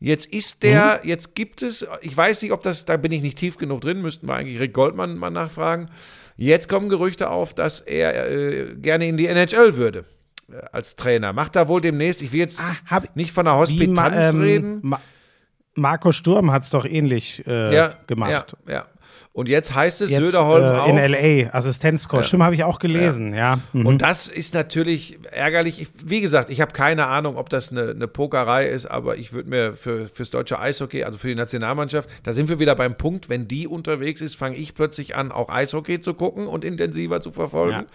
Jetzt ist der, mhm. jetzt gibt es, ich weiß nicht, ob das, da bin ich nicht tief genug drin, müssten wir eigentlich Rick Goldmann mal nachfragen. Jetzt kommen Gerüchte auf, dass er äh, gerne in die NHL würde äh, als Trainer. Macht er wohl demnächst, ich will jetzt ah, nicht von der Hospitanz ma, ähm, reden. Ma Marco Sturm hat es doch ähnlich äh, ja, gemacht. Ja, ja. Und jetzt heißt es jetzt, Söderholm äh, auch. In LA, Assistenzcoach. Ja. Stimmt, habe ich auch gelesen, ja. ja. Mhm. Und das ist natürlich ärgerlich. Ich, wie gesagt, ich habe keine Ahnung, ob das eine, eine Pokerei ist, aber ich würde mir für, fürs deutsche Eishockey, also für die Nationalmannschaft, da sind wir wieder beim Punkt, wenn die unterwegs ist, fange ich plötzlich an, auch Eishockey zu gucken und intensiver zu verfolgen,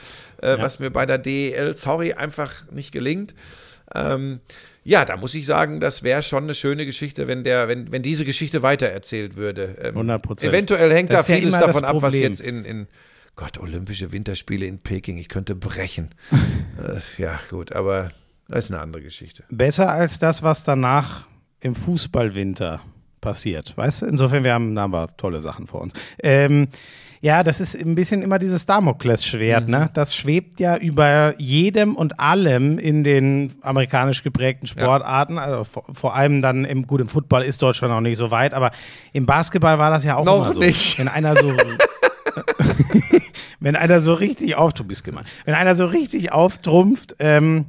ja. Äh, was mir bei der DEL, sorry, einfach nicht gelingt. Ähm, ja, da muss ich sagen, das wäre schon eine schöne Geschichte, wenn der, wenn, wenn diese Geschichte weitererzählt würde. Ähm, 100 Prozent. Eventuell hängt das da vieles ja davon ab, was jetzt in, in Gott, Olympische Winterspiele in Peking, ich könnte brechen. äh, ja, gut, aber das ist eine andere Geschichte. Besser als das, was danach im Fußballwinter passiert. Weißt du? Insofern, wir haben, da haben wir tolle Sachen vor uns. Ähm, ja, das ist ein bisschen immer dieses Damoklesschwert, ne? mhm. ne? Das schwebt ja über jedem und allem in den amerikanisch geprägten Sportarten. Ja. Also vor, vor, allem dann im, gut, im Football ist Deutschland noch nicht so weit, aber im Basketball war das ja auch noch immer so. Nicht. Wenn einer so. wenn einer so richtig auftrumpft, wenn einer so richtig auftrumpft, ähm,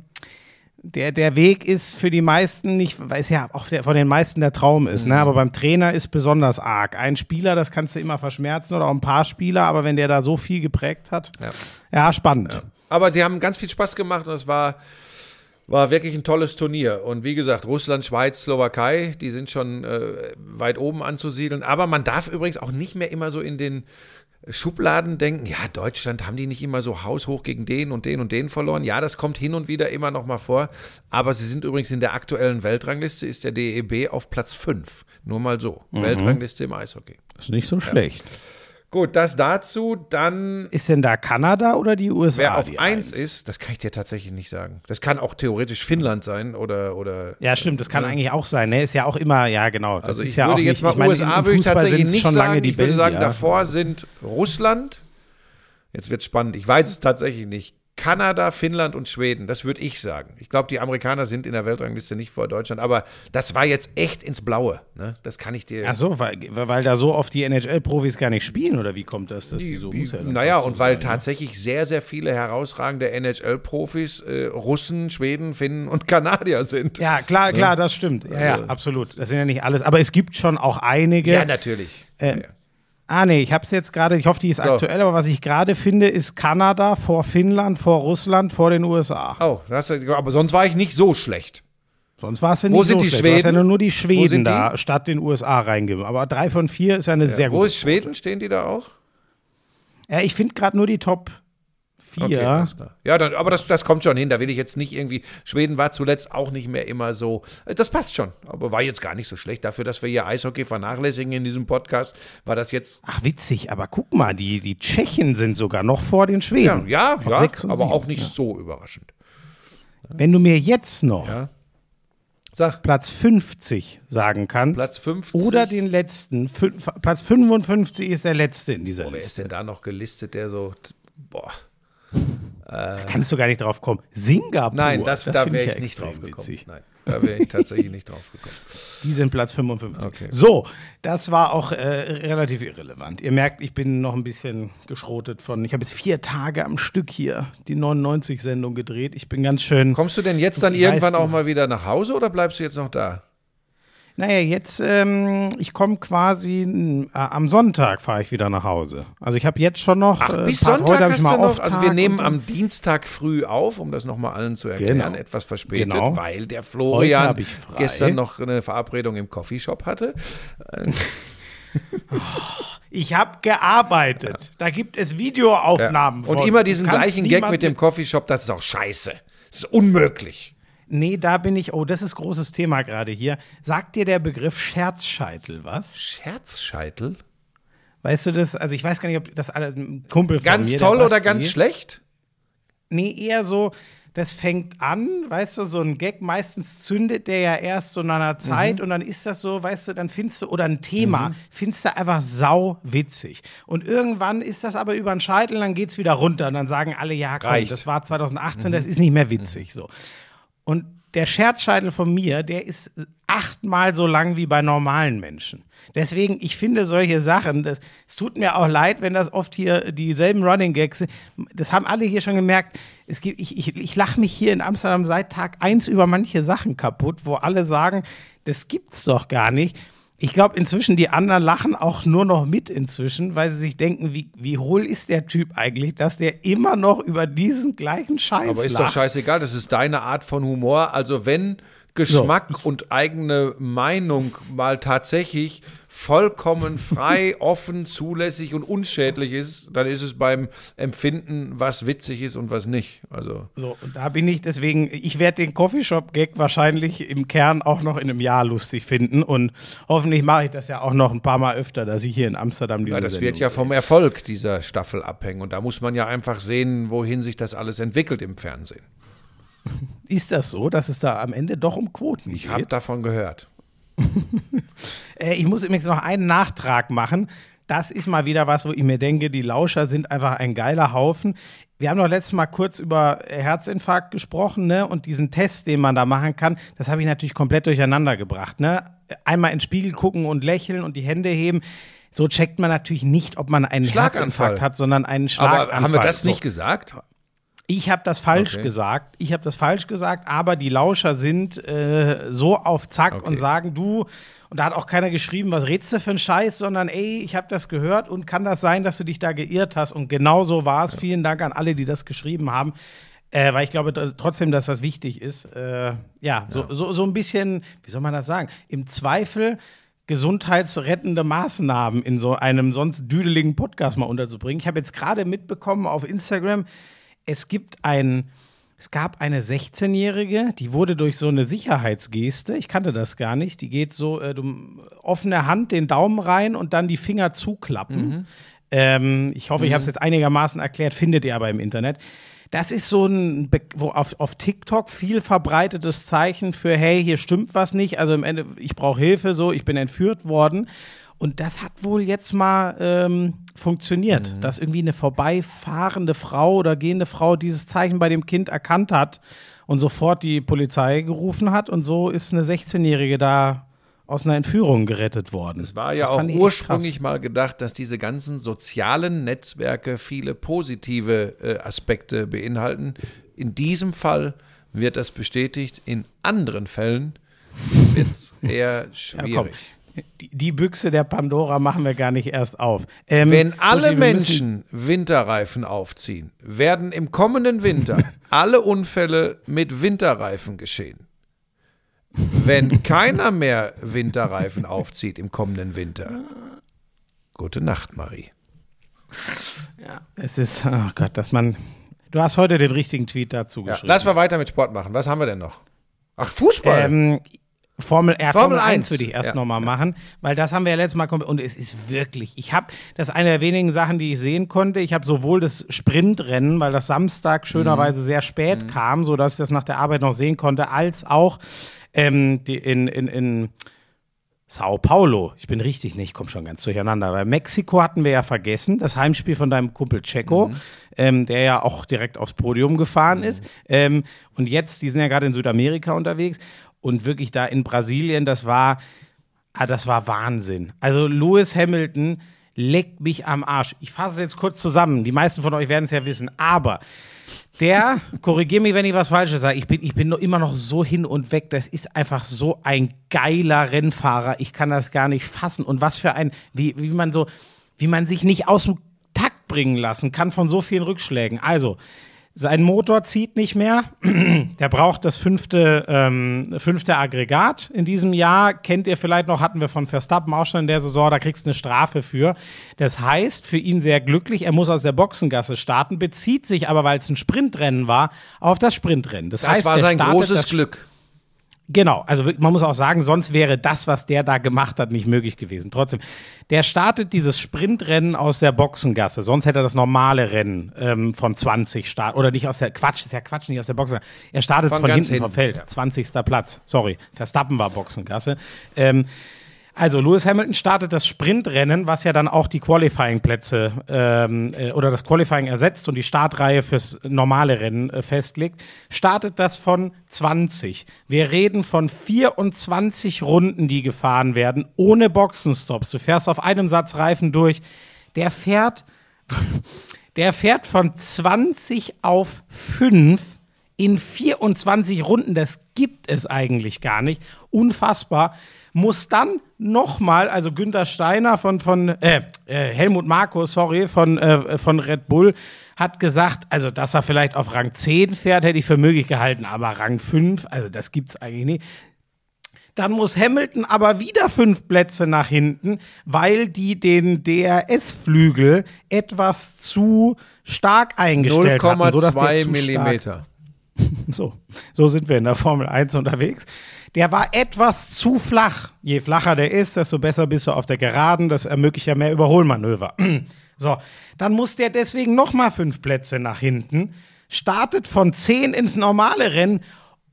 der, der Weg ist für die meisten nicht, weil es ja auch der, von den meisten der Traum ist, ne? mhm. ne? aber beim Trainer ist besonders arg. Ein Spieler, das kannst du immer verschmerzen oder auch ein paar Spieler, aber wenn der da so viel geprägt hat, ja, ja spannend. Ja. Aber sie haben ganz viel Spaß gemacht und es war, war wirklich ein tolles Turnier. Und wie gesagt, Russland, Schweiz, Slowakei, die sind schon äh, weit oben anzusiedeln. Aber man darf übrigens auch nicht mehr immer so in den Schubladen denken, ja, Deutschland haben die nicht immer so haushoch gegen den und den und den verloren. Ja, das kommt hin und wieder immer noch mal vor. Aber sie sind übrigens in der aktuellen Weltrangliste, ist der DEB auf Platz 5. Nur mal so. Mhm. Weltrangliste im Eishockey. ist nicht so schlecht. Gut, das dazu. Dann. Ist denn da Kanada oder die USA? Wer auf 1 ist, das kann ich dir tatsächlich nicht sagen. Das kann auch theoretisch Finnland sein oder. oder ja, stimmt, das kann ne? eigentlich auch sein. Ne? Ist ja auch immer, ja, genau. Das also ich ja würde auch jetzt nicht, mal USA würde ich tatsächlich nicht schon sagen. Lange die ich würde sagen, davor sind Russland. Jetzt wird es spannend. Ich weiß es tatsächlich nicht. Kanada, Finnland und Schweden, das würde ich sagen. Ich glaube, die Amerikaner sind in der Weltrangliste nicht vor Deutschland, aber das war jetzt echt ins Blaue. Ne? Das kann ich dir. Ach so, weil, weil da so oft die NHL-Profis gar nicht spielen oder wie kommt das, dass die, die so die, ja Naja, und weil sein, ne? tatsächlich sehr, sehr viele herausragende NHL-Profis äh, Russen, Schweden, Finnen und Kanadier sind. Ja, klar, klar, ja? das stimmt. Ja, ja, also absolut. Das sind ja nicht alles, aber es gibt schon auch einige. Ja, natürlich. Äh, ja, Ah, nee, ich habe es jetzt gerade, ich hoffe, die ist so. aktuell, aber was ich gerade finde, ist Kanada vor Finnland, vor Russland, vor den USA. Oh, das, aber sonst war ich nicht so schlecht. Sonst war es ja nicht Wo sind so die schlecht. Schweden? Du hast ja nur die Schweden da statt den USA reingeben. Aber drei von vier ist ja eine ja. sehr gute Wo ist Schweden? Quote. Stehen die da auch? Ja, ich finde gerade nur die Top vier. Okay, ja, dann, aber das, das kommt schon hin. Da will ich jetzt nicht irgendwie. Schweden war zuletzt auch nicht mehr immer so. Äh, das passt schon. Aber war jetzt gar nicht so schlecht. Dafür, dass wir hier Eishockey vernachlässigen in diesem Podcast, war das jetzt. Ach, witzig. Aber guck mal, die, die Tschechen sind sogar noch vor den Schweden. Ja, ja, ja aber auch nicht ja. so überraschend. Wenn du mir jetzt noch. Ja. Sag. Platz 50 sagen kannst. Platz 50. Oder den letzten. Platz 55 ist der letzte in dieser wer Liste. Wer ist denn da noch gelistet, der so. Boah. Da kannst du gar nicht drauf kommen. Singapur. Nein, das, das da wäre ich, ich nicht drauf gekommen. Witzig. Nein, da wäre ich tatsächlich nicht drauf gekommen. Die sind Platz 55. Okay. So, das war auch äh, relativ irrelevant. Ihr merkt, ich bin noch ein bisschen geschrotet von. Ich habe jetzt vier Tage am Stück hier die 99-Sendung gedreht. Ich bin ganz schön. Kommst du denn jetzt dann irgendwann auch mal wieder nach Hause oder bleibst du jetzt noch da? Naja, jetzt, ähm, ich komme quasi äh, am Sonntag fahre ich wieder nach Hause. Also ich habe jetzt schon noch. Ach, äh, bis äh, Sonntag hast du noch. Also wir nehmen am Dienstag früh auf, um das nochmal allen zu erklären, genau. etwas verspätet, genau. weil der Florian gestern noch eine Verabredung im Coffeeshop hatte. Ich habe gearbeitet. Ja. Da gibt es Videoaufnahmen. Ja. Und von. immer diesen gleichen Gag mit dem Coffeeshop, das ist auch scheiße. Das ist unmöglich. Nee, da bin ich, oh, das ist großes Thema gerade hier. Sagt dir der Begriff Scherzscheitel was? Scherzscheitel? Weißt du das? Also ich weiß gar nicht, ob das alle ein Kumpel von Ganz mir, toll oder ganz schlecht? Nee, eher so, das fängt an, weißt du, so ein Gag, meistens zündet der ja erst so nach einer Zeit mhm. und dann ist das so, weißt du, dann findest du, oder ein Thema, mhm. findest du einfach sau witzig. Und irgendwann ist das aber über den Scheitel, dann geht es wieder runter und dann sagen alle, ja, komm, Reicht. das war 2018, mhm. das ist nicht mehr witzig, so. Und der Scherzscheitel von mir, der ist achtmal so lang wie bei normalen Menschen. Deswegen, ich finde solche Sachen, das, es tut mir auch leid, wenn das oft hier dieselben Running Gags sind. Das haben alle hier schon gemerkt. Es gibt, ich, ich, ich lache mich hier in Amsterdam seit Tag eins über manche Sachen kaputt, wo alle sagen, das gibt's doch gar nicht. Ich glaube inzwischen, die anderen lachen auch nur noch mit inzwischen, weil sie sich denken, wie, wie hohl ist der Typ eigentlich, dass der immer noch über diesen gleichen Scheiß Aber ist lacht. doch scheißegal, das ist deine Art von Humor. Also wenn Geschmack so. und eigene Meinung mal tatsächlich vollkommen frei, offen, zulässig und unschädlich ist, dann ist es beim Empfinden, was witzig ist und was nicht. Also. So, und da bin ich deswegen, ich werde den Coffeeshop-Gag wahrscheinlich im Kern auch noch in einem Jahr lustig finden und hoffentlich mache ich das ja auch noch ein paar Mal öfter, dass ich hier in Amsterdam diese Ja, das Sendung wird ja vom Erfolg dieser Staffel abhängen und da muss man ja einfach sehen, wohin sich das alles entwickelt im Fernsehen. Ist das so, dass es da am Ende doch um Quoten geht? Ich habe davon gehört. Äh, ich muss übrigens noch einen Nachtrag machen. Das ist mal wieder was, wo ich mir denke, die Lauscher sind einfach ein geiler Haufen. Wir haben doch letztes Mal kurz über Herzinfarkt gesprochen, ne? Und diesen Test, den man da machen kann, das habe ich natürlich komplett durcheinander gebracht, ne? Einmal in den Spiegel gucken und lächeln und die Hände heben. So checkt man natürlich nicht, ob man einen Herzinfarkt hat, sondern einen Schlaganfall. Aber haben wir das nicht gesagt? Ich habe das falsch okay. gesagt. Ich habe das falsch gesagt, aber die Lauscher sind äh, so auf Zack okay. und sagen, du, und da hat auch keiner geschrieben, was redst du für ein Scheiß, sondern ey, ich habe das gehört und kann das sein, dass du dich da geirrt hast? Und genau so war es. Ja. Vielen Dank an alle, die das geschrieben haben. Äh, weil ich glaube trotzdem, dass das wichtig ist. Äh, ja, ja. So, so, so ein bisschen, wie soll man das sagen? Im Zweifel gesundheitsrettende Maßnahmen in so einem sonst düdeligen Podcast mal unterzubringen. Ich habe jetzt gerade mitbekommen auf Instagram, es gibt ein, es gab eine 16-Jährige, die wurde durch so eine Sicherheitsgeste, ich kannte das gar nicht, die geht so, äh, offene Hand, den Daumen rein und dann die Finger zuklappen. Mhm. Ähm, ich hoffe, mhm. ich habe es jetzt einigermaßen erklärt, findet ihr aber im Internet. Das ist so ein wo auf, auf TikTok viel verbreitetes Zeichen für, hey, hier stimmt was nicht. Also im Ende, ich brauche Hilfe, so, ich bin entführt worden. Und das hat wohl jetzt mal ähm, funktioniert, mhm. dass irgendwie eine vorbeifahrende Frau oder gehende Frau dieses Zeichen bei dem Kind erkannt hat und sofort die Polizei gerufen hat. Und so ist eine 16-Jährige da aus einer Entführung gerettet worden. Es war ja auch ursprünglich mal gedacht, dass diese ganzen sozialen Netzwerke viele positive äh, Aspekte beinhalten. In diesem Fall wird das bestätigt. In anderen Fällen wird es eher schwierig. Ja, die, die, Büchse der Pandora machen wir gar nicht erst auf. Ähm, Wenn alle Susi, Menschen Winterreifen aufziehen, werden im kommenden Winter alle Unfälle mit Winterreifen geschehen. Wenn keiner mehr Winterreifen aufzieht im kommenden Winter. Gute Nacht, Marie. Ja, es ist, oh Gott, dass man. Du hast heute den richtigen Tweet dazu geschrieben. Ja, lass mal weiter mit Sport machen. Was haben wir denn noch? Ach, Fußball. Ähm, Formel, äh, Formel, Formel 1, 1 würde ich erst ja, nochmal ja. machen, weil das haben wir ja letztes Mal und es ist wirklich, ich habe, das ist eine der wenigen Sachen, die ich sehen konnte. Ich habe sowohl das Sprintrennen, weil das Samstag schönerweise mhm. sehr spät mhm. kam, sodass ich das nach der Arbeit noch sehen konnte, als auch ähm, die, in, in, in Sao Paulo. Ich bin richtig nicht, ich komme schon ganz durcheinander. Weil Mexiko hatten wir ja vergessen, das Heimspiel von deinem Kumpel Checo, mhm. ähm, der ja auch direkt aufs Podium gefahren mhm. ist. Ähm, und jetzt, die sind ja gerade in Südamerika unterwegs und wirklich da in Brasilien, das war, ah, das war Wahnsinn. Also Lewis Hamilton leckt mich am Arsch. Ich fasse es jetzt kurz zusammen. Die meisten von euch werden es ja wissen. Aber der, korrigiere mich, wenn ich was Falsches sage, ich bin, ich bin immer noch so hin und weg. Das ist einfach so ein geiler Rennfahrer. Ich kann das gar nicht fassen. Und was für ein, wie, wie man so, wie man sich nicht aus dem Takt bringen lassen kann von so vielen Rückschlägen. Also, Sein Motor zieht nicht mehr. Der braucht das fünfte, ähm, fünfte Aggregat in diesem Jahr. Kennt ihr vielleicht noch, hatten wir von Verstappen auch schon in der Saison, da kriegst du eine Strafe für. Das heißt, für ihn sehr glücklich, er muss aus der Boxengasse starten, bezieht sich aber, weil es ein Sprintrennen war, auf das Sprintrennen. Das, Das heißt, war sein großes Glück. Genau, also man muss auch sagen, sonst wäre das, was der da gemacht hat, nicht möglich gewesen. Trotzdem, der startet dieses Sprintrennen aus der Boxengasse. Sonst hätte er das normale Rennen ähm, von 20 Start oder nicht aus der Quatsch, ist ja Quatsch, nicht aus der Boxengasse. Er startet Von von, ganz hinten vom hinten, Feld, ja. 20. Platz. Sorry, Verstappen war Boxengasse. Ähm, also Lewis Hamilton startet das Sprintrennen, was ja dann auch die Qualifying-Plätze ähm, äh, oder das Qualifying ersetzt und die Startreihe fürs normale Rennen äh, festlegt. Startet das von 20. Wir reden von 24 Runden, die gefahren werden, ohne Boxenstops. Du fährst auf einem Satz Reifen durch. Der fährt, der fährt von 20 auf 5 in 24 Runden, das gibt es eigentlich gar nicht. Unfassbar. Muss dann nochmal, also Günther Steiner von, von äh, äh, Helmut Marko, sorry, von, äh, von Red Bull, hat gesagt, also dass er vielleicht auf Rang 10 fährt, hätte ich für möglich gehalten, aber Rang 5, also das gibt's eigentlich nicht. Dann muss Hamilton aber wieder fünf Plätze nach hinten, weil die den DRS-Flügel etwas zu stark eingestellt der 0,2 zu stark- Millimeter. so, so sind wir in der Formel 1 unterwegs. Der war etwas zu flach. Je flacher der ist, desto besser bist du auf der Geraden. Das ermöglicht ja mehr Überholmanöver. so, dann muss der deswegen noch mal fünf Plätze nach hinten, startet von 10 ins normale Rennen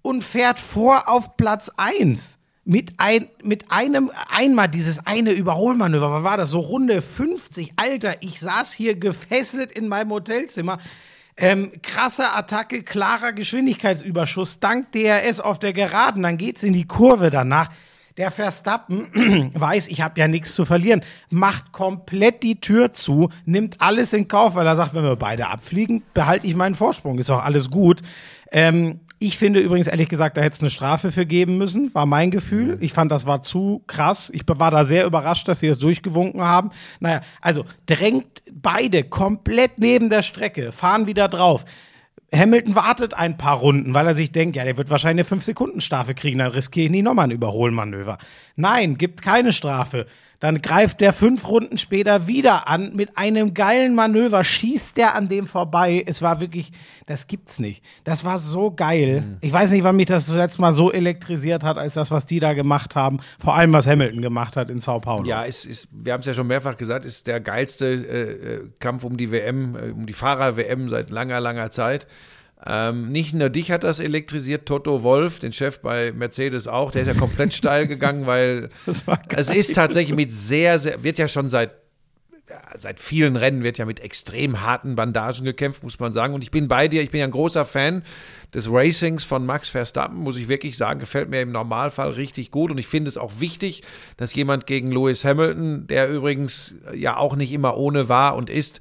und fährt vor auf Platz 1. Mit, ein, mit einem, einmal dieses eine Überholmanöver, was war das? So Runde 50. Alter, ich saß hier gefesselt in meinem Hotelzimmer. Ähm, krasse Attacke, klarer Geschwindigkeitsüberschuss, dank DRS auf der Geraden, dann geht's in die Kurve danach. Der Verstappen weiß, ich habe ja nichts zu verlieren, macht komplett die Tür zu, nimmt alles in Kauf, weil er sagt, wenn wir beide abfliegen, behalte ich meinen Vorsprung, ist auch alles gut. Ähm, ich finde übrigens ehrlich gesagt, da hätte es eine Strafe für geben müssen, war mein Gefühl. Ich fand, das war zu krass. Ich war da sehr überrascht, dass sie das durchgewunken haben. Naja, also drängt beide komplett neben der Strecke, fahren wieder drauf. Hamilton wartet ein paar Runden, weil er sich denkt, ja, der wird wahrscheinlich eine 5-Sekunden-Strafe kriegen, dann riskiere ich nie nochmal ein Überholmanöver. Nein, gibt keine Strafe. Dann greift der fünf Runden später wieder an mit einem geilen Manöver, schießt der an dem vorbei. Es war wirklich, das gibt's nicht. Das war so geil. Mhm. Ich weiß nicht, wann mich das zuletzt mal so elektrisiert hat, als das, was die da gemacht haben. Vor allem, was Hamilton gemacht hat in Sao Paulo. Ja, ist, ist, wir haben es ja schon mehrfach gesagt, ist der geilste äh, äh, Kampf um die WM, äh, um die Fahrer-WM seit langer, langer Zeit. Ähm, nicht nur dich hat das elektrisiert, Toto Wolf, den Chef bei Mercedes auch, der ist ja komplett steil gegangen, weil es ist tatsächlich mit sehr, sehr, wird ja schon seit seit vielen Rennen wird ja mit extrem harten Bandagen gekämpft, muss man sagen. Und ich bin bei dir, ich bin ja ein großer Fan des Racings von Max Verstappen, muss ich wirklich sagen, gefällt mir im Normalfall richtig gut. Und ich finde es auch wichtig, dass jemand gegen Lewis Hamilton, der übrigens ja auch nicht immer ohne war und ist,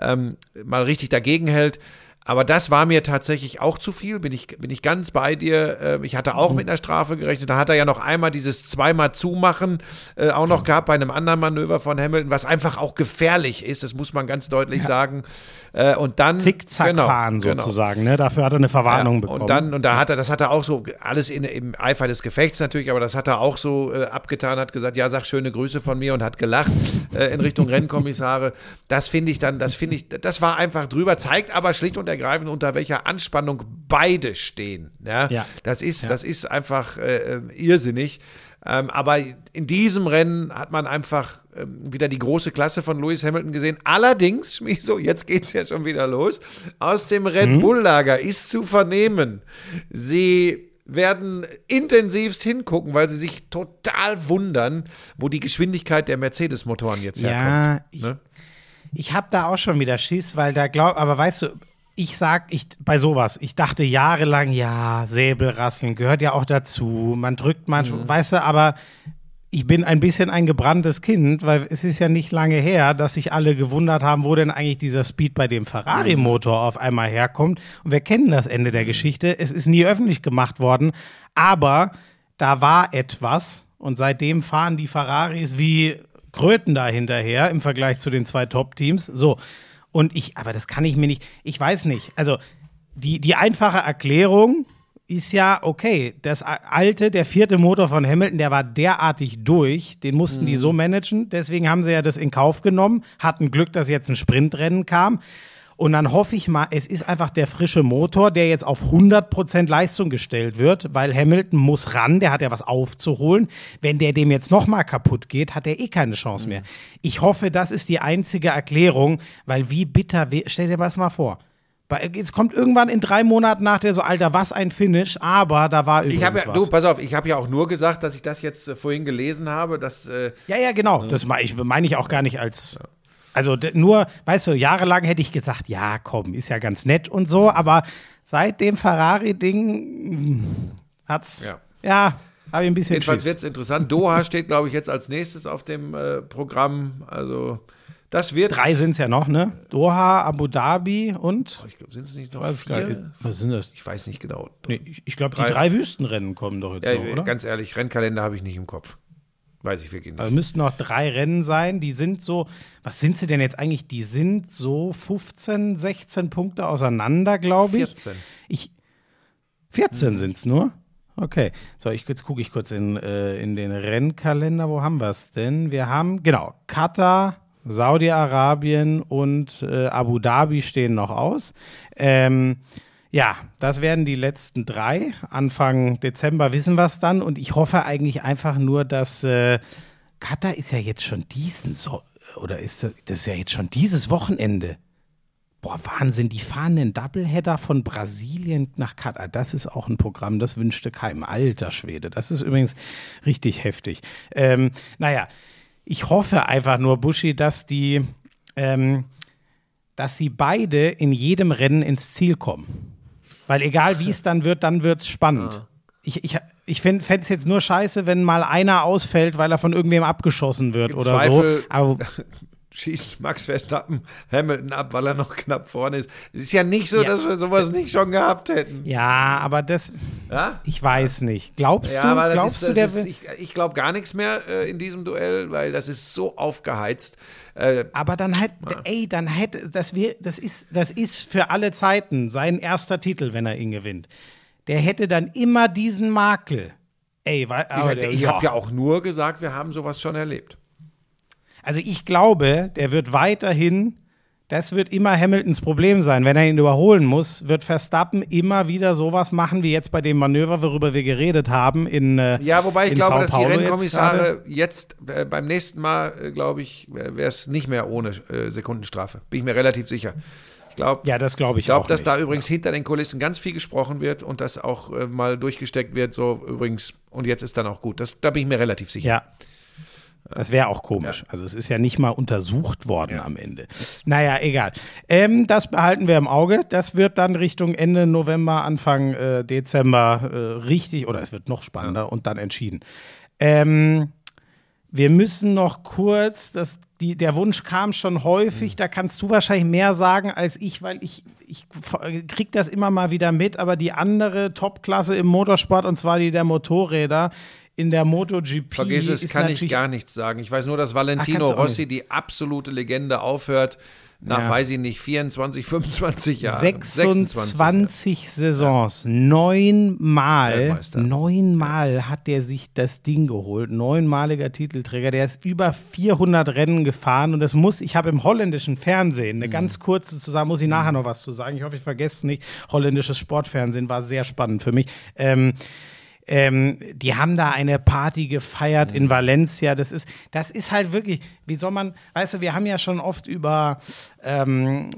ähm, mal richtig dagegen hält. Aber das war mir tatsächlich auch zu viel, bin ich, bin ich ganz bei dir. Äh, Ich hatte auch mit einer Strafe gerechnet. Da hat er ja noch einmal dieses zweimal zumachen äh, auch noch gehabt bei einem anderen Manöver von Hamilton, was einfach auch gefährlich ist, das muss man ganz deutlich sagen. Äh, Und dann Zickzack genau, fahren genau. sozusagen. Ne? Dafür hat er eine Verwarnung Ja, bekommen. Und dann, und da hat er, das hat er auch so, alles in, im Eifer des Gefechts natürlich, aber das hat er auch so äh, abgetan, hat gesagt, ja, sag schöne Grüße von mir und hat gelacht äh, in Richtung Rennkommissare. Das finde ich dann, das finde ich, das war einfach drüber, zeigt aber schlicht und ergreifend, unter welcher Anspannung beide stehen. Ja, Ja. das ist, das ist einfach äh, äh, irrsinnig. Ähm, aber in diesem Rennen hat man einfach ähm, wieder die große Klasse von Lewis Hamilton gesehen. Allerdings, so jetzt geht es ja schon wieder los, aus dem Red Bull-Lager ist zu vernehmen, sie werden intensivst hingucken, weil sie sich total wundern, wo die Geschwindigkeit der Mercedes-Motoren jetzt Ja, herkommt. ich- ne? Ich habe da auch schon wieder Schiss, weil da glaub, aber weißt du, ich sag, ich bei sowas, ich dachte jahrelang, ja, Säbelrasseln gehört ja auch dazu. Man drückt manchmal, weißt du, aber ich bin ein bisschen ein gebranntes Kind, weil es ist ja nicht lange her, dass sich alle gewundert haben, wo denn eigentlich dieser Speed bei dem Ferrari-Motor auf einmal herkommt. Und wir kennen das Ende der Geschichte. Es ist nie öffentlich gemacht worden, aber da war etwas und seitdem fahren die Ferraris wie Kröten da hinterher im Vergleich zu den zwei Top-Teams. So. Und ich, aber das kann ich mir nicht, ich weiß nicht. Also, die, die einfache Erklärung ist ja, okay, das alte, der vierte Motor von Hamilton, der war derartig durch, den mussten mhm. die so managen. Deswegen haben sie ja das in Kauf genommen, hatten Glück, dass jetzt ein Sprintrennen kam. Und dann hoffe ich mal, es ist einfach der frische Motor, der jetzt auf 100% Leistung gestellt wird, weil Hamilton muss ran, der hat ja was aufzuholen. Wenn der dem jetzt nochmal kaputt geht, hat er eh keine Chance mehr. Ich hoffe, das ist die einzige Erklärung, weil wie bitter, stell dir das mal vor. Jetzt kommt irgendwann in drei Monaten nach der so, Alter, was ein Finish, aber da war übrigens ich ja, was. Du, pass auf, ich habe ja auch nur gesagt, dass ich das jetzt äh, vorhin gelesen habe, dass äh, Ja, ja, genau, das meine ich, mein ich auch gar nicht als ja. Also nur, weißt du, jahrelang hätte ich gesagt, ja, komm, ist ja ganz nett und so, aber seit dem Ferrari-Ding hm, hat's, ja, ja habe ich ein bisschen Jedenfalls wird es interessant. Doha steht, glaube ich, jetzt als nächstes auf dem äh, Programm. Also das wird. Drei sind es ja noch, ne? Doha, Abu Dhabi und. Oh, ich glaube, sind es nicht noch vier? Was sind das? Ich weiß nicht genau. Nee, ich, ich glaube, die drei Wüstenrennen kommen doch jetzt ja, noch, oder? Ganz ehrlich, Rennkalender habe ich nicht im Kopf. Weiß ich wirklich nicht. Also müssten noch drei Rennen sein. Die sind so, was sind sie denn jetzt eigentlich? Die sind so 15, 16 Punkte auseinander, glaube ich. 14. Ich, 14 mhm. sind es nur? Okay. So, ich, jetzt gucke ich kurz in, äh, in den Rennkalender. Wo haben wir es denn? Wir haben, genau, Katar, Saudi-Arabien und äh, Abu Dhabi stehen noch aus. Ähm, ja, das werden die letzten drei. Anfang Dezember wissen wir es dann. Und ich hoffe eigentlich einfach nur, dass äh, Katar ist ja jetzt schon diesen so oder ist das, das ist ja jetzt schon dieses Wochenende. Boah, Wahnsinn, die fahren den Doubleheader von Brasilien nach Katar. Das ist auch ein Programm, das wünschte keinem. Alter Schwede. Das ist übrigens richtig heftig. Ähm, naja, ich hoffe einfach nur, Buschi, dass die, ähm, dass sie beide in jedem Rennen ins Ziel kommen. Weil egal wie es dann wird, dann wird es spannend. Ja. Ich, ich, ich fände es jetzt nur scheiße, wenn mal einer ausfällt, weil er von irgendwem abgeschossen wird Im oder Zweifel, so. Aber schießt Max Verstappen Hamilton ab, weil er noch knapp vorne ist. Es ist ja nicht so, ja. dass wir sowas nicht schon gehabt hätten. Ja, aber das. Ja? Ich weiß nicht. Glaubst ja, du? Glaubst ist, du, der ist, ich, ich glaube gar nichts mehr äh, in diesem Duell, weil das ist so aufgeheizt. Äh, aber dann hat, ey, dann hätte, das, das, ist, das ist für alle Zeiten sein erster Titel, wenn er ihn gewinnt. Der hätte dann immer diesen Makel. Ey, weil, ich, ich habe ja auch nur gesagt, wir haben sowas schon erlebt. Also ich glaube, der wird weiterhin, das wird immer Hamiltons Problem sein. Wenn er ihn überholen muss, wird Verstappen immer wieder sowas machen wie jetzt bei dem Manöver, worüber wir geredet haben in äh, Ja, wobei ich glaube, dass die Rennkommissare jetzt, jetzt äh, beim nächsten Mal, äh, glaube ich, wäre es nicht mehr ohne äh, Sekundenstrafe. Bin ich mir relativ sicher. Ich glaube, ja, das glaube ich, ich glaube, dass nicht. da übrigens hinter den Kulissen ganz viel gesprochen wird und das auch äh, mal durchgesteckt wird. So übrigens und jetzt ist dann auch gut. Das, da bin ich mir relativ sicher. Ja, das wäre auch komisch. Ja. Also es ist ja nicht mal untersucht worden ja. am Ende. Naja, egal. Ähm, das behalten wir im Auge. Das wird dann Richtung Ende November, Anfang äh, Dezember äh, richtig, oder es wird noch spannender ja. und dann entschieden. Ähm, wir müssen noch kurz, das, die, der Wunsch kam schon häufig, mhm. da kannst du wahrscheinlich mehr sagen als ich, weil ich, ich krieg das immer mal wieder mit, aber die andere Topklasse im Motorsport, und zwar die der Motorräder, in der MotoGP. Vergiss es, kann ich gar nichts sagen. Ich weiß nur, dass Valentino Ach, Rossi, die absolute Legende, aufhört nach, ja. weiß ich nicht, 24, 25 Jahren. 26, 26 Saisons. Ja. Neunmal, neunmal hat der sich das Ding geholt. Neunmaliger Titelträger. Der ist über 400 Rennen gefahren und das muss, ich habe im holländischen Fernsehen eine mhm. ganz kurze zusammen, muss ich nachher noch was zu sagen. Ich hoffe, ich vergesse es nicht. Holländisches Sportfernsehen war sehr spannend für mich. Ähm, ähm, die haben da eine Party gefeiert mhm. in Valencia. Das ist, das ist halt wirklich, wie soll man, weißt du, wir haben ja schon oft über, ähm,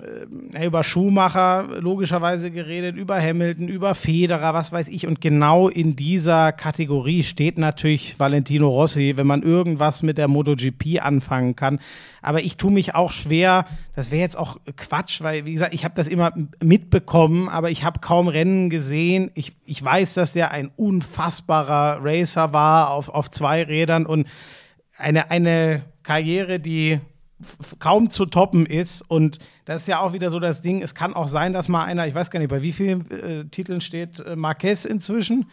äh, über Schumacher logischerweise geredet, über Hamilton, über Federer, was weiß ich. Und genau in dieser Kategorie steht natürlich Valentino Rossi, wenn man irgendwas mit der MotoGP anfangen kann. Aber ich tue mich auch schwer, das wäre jetzt auch Quatsch, weil, wie gesagt, ich habe das immer mitbekommen, aber ich habe kaum Rennen gesehen. Ich, ich weiß, dass der ein unfassbarer Racer war auf, auf zwei Rädern und eine, eine Karriere, die kaum zu toppen ist. Und das ist ja auch wieder so das Ding. Es kann auch sein, dass mal einer, ich weiß gar nicht, bei wie vielen äh, Titeln steht äh, Marquez inzwischen.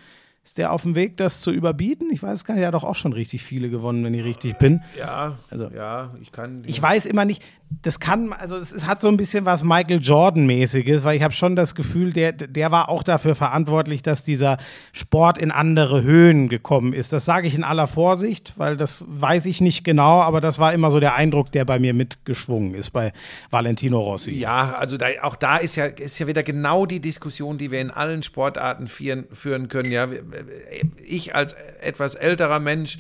Ist der auf dem Weg, das zu überbieten? Ich weiß gar nicht, er hat doch auch schon richtig viele gewonnen, wenn ich richtig bin. Ja, also, ja, ich kann. Ich weiß immer nicht, das kann, also es, hat so ein bisschen was Michael Jordan-mäßiges, weil ich habe schon das Gefühl, der, der war auch dafür verantwortlich, dass dieser Sport in andere Höhen gekommen ist. Das sage ich in aller Vorsicht, weil das weiß ich nicht genau, aber das war immer so der Eindruck, der bei mir mitgeschwungen ist bei Valentino Rossi. Ja, also da, auch da ist ja, ist ja wieder genau die Diskussion, die wir in allen Sportarten führen, führen können. Ja, ich als etwas älterer Mensch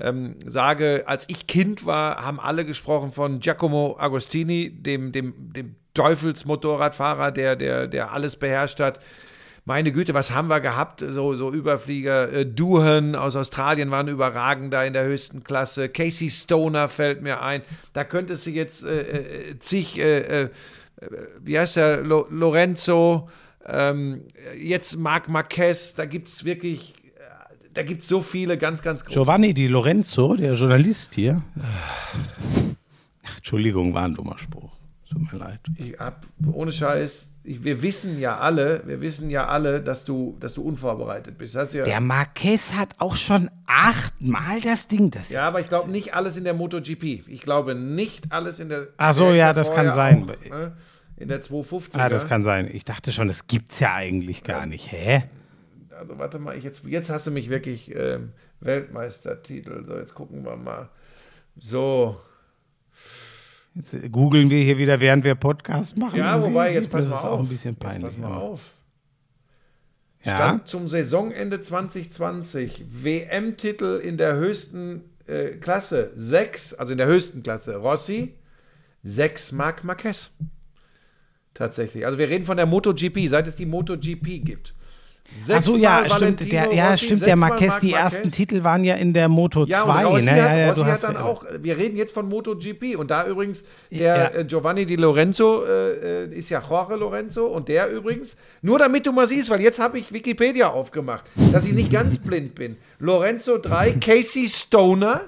ähm, sage, als ich Kind war, haben alle gesprochen von Giacomo Agostini, dem, dem, dem Teufelsmotorradfahrer, der, der, der alles beherrscht hat. Meine Güte, was haben wir gehabt? So, so Überflieger. Äh, Duhan aus Australien waren überragend da in der höchsten Klasse. Casey Stoner fällt mir ein. Da könntest du jetzt äh, äh zig, äh, äh, wie heißt der, Lo Lorenzo, ähm, jetzt Marc Marquez, da gibt es wirklich da gibt es so viele ganz, ganz große. Giovanni Di Lorenzo, der Journalist hier. Entschuldigung, war ein dummer Spruch. Tut mir leid. Ich hab, ohne Scheiß, ich, wir wissen ja alle, wir wissen ja alle, dass du, dass du unvorbereitet bist. Ja der Marquez hat auch schon achtmal das Ding. Das ja, aber ich glaube nicht alles in der MotoGP. Ich glaube nicht alles in der. Ach so, ja, das kann sein. Auch, ne? In der 250. Ah, das kann sein. Ich dachte schon, das gibt es ja eigentlich gar ja. nicht. Hä? Also warte mal, ich jetzt, jetzt hast du mich wirklich ähm, Weltmeistertitel. So, jetzt gucken wir mal. So. Jetzt äh, googeln wir hier wieder, während wir Podcast machen. Ja, wobei, jetzt pass das mal ist auf. auch ein bisschen peinlich. Jetzt pass mal auf. Ja? Stand zum Saisonende 2020 WM-Titel in der höchsten äh, Klasse. Sechs, also in der höchsten Klasse. Rossi, sechs Marc Marquez. Tatsächlich. Also wir reden von der MotoGP, seit es die MotoGP gibt. Ach so, ja, stimmt. Der, ja, Rossi, stimmt. Der Marquez, die ersten Titel waren ja in der Moto 2. Ja, Rossi ne? hat, ja, ja, Rossi hat dann auch, wir reden jetzt von MotoGP und da übrigens der ja. Äh, Giovanni Di Lorenzo äh, äh, ist ja Jorge Lorenzo und der übrigens, nur damit du mal siehst, weil jetzt habe ich Wikipedia aufgemacht, dass ich nicht ganz blind bin. Lorenzo 3, Casey Stoner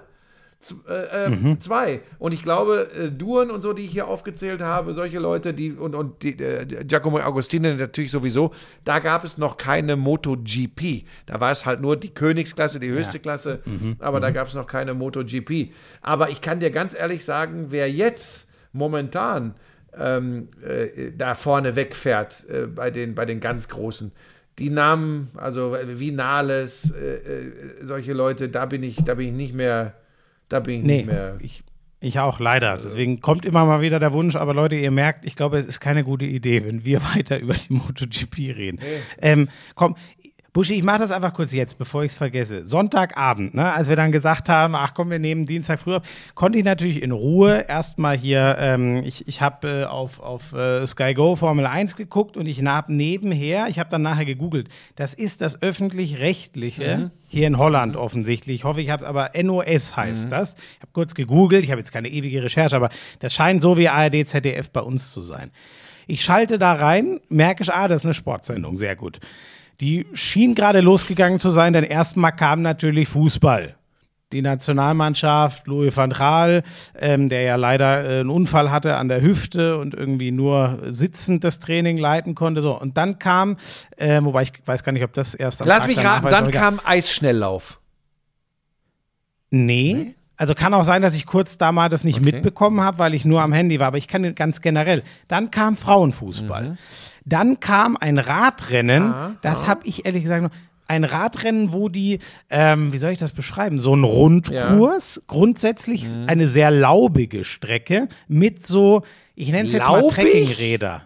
äh, äh, mhm. zwei. Und ich glaube, äh, Duren und so, die ich hier aufgezählt habe, solche Leute, die und, und die, äh, Giacomo Agostini natürlich sowieso, da gab es noch keine MotoGP. Da war es halt nur die Königsklasse, die höchste ja. Klasse, mhm. aber mhm. da gab es noch keine MotoGP. Aber ich kann dir ganz ehrlich sagen, wer jetzt momentan ähm, äh, da vorne wegfährt äh, bei, den, bei den ganz Großen, die Namen, also Vinales, solche Leute, da bin ich, da bin ich nicht mehr da bin ich nee, nicht mehr. Ich, ich auch, leider. Also. Deswegen kommt immer mal wieder der Wunsch, aber Leute, ihr merkt, ich glaube, es ist keine gute Idee, wenn wir weiter über die MotoGP reden. Nee. Ähm, komm, Buschi, ich mache das einfach kurz jetzt, bevor ich es vergesse. Sonntagabend, ne, als wir dann gesagt haben, ach komm, wir nehmen Dienstag früher, konnte ich natürlich in Ruhe erstmal hier, ähm, ich, ich habe äh, auf, auf äh, Sky Go Formel 1 geguckt und ich habe nebenher, ich habe dann nachher gegoogelt, das ist das öffentlich-rechtliche mhm. hier in Holland mhm. offensichtlich. Ich hoffe, ich habe es aber NOS heißt mhm. das. Ich habe kurz gegoogelt, ich habe jetzt keine ewige Recherche, aber das scheint so wie ARD, ZDF bei uns zu sein. Ich schalte da rein, merke ich, ah, das ist eine Sportsendung, sehr gut. Die schien gerade losgegangen zu sein, denn erstmal kam natürlich Fußball. Die Nationalmannschaft, Louis van Gaal, ähm, der ja leider äh, einen Unfall hatte an der Hüfte und irgendwie nur sitzend das Training leiten konnte. So. Und dann kam, äh, wobei ich weiß gar nicht, ob das erst am Lass Tag mich raten, dann kam Eisschnelllauf. Nee. nee. Also kann auch sein, dass ich kurz da mal das nicht okay. mitbekommen habe, weil ich nur am Handy war, aber ich kann ganz generell. Dann kam Frauenfußball. Mhm. Dann kam ein Radrennen, ah, das ah. habe ich ehrlich gesagt noch ein Radrennen, wo die, ähm, wie soll ich das beschreiben, so ein Rundkurs, ja. grundsätzlich mhm. eine sehr laubige Strecke mit so, ich nenne es jetzt mal Trekkingräder.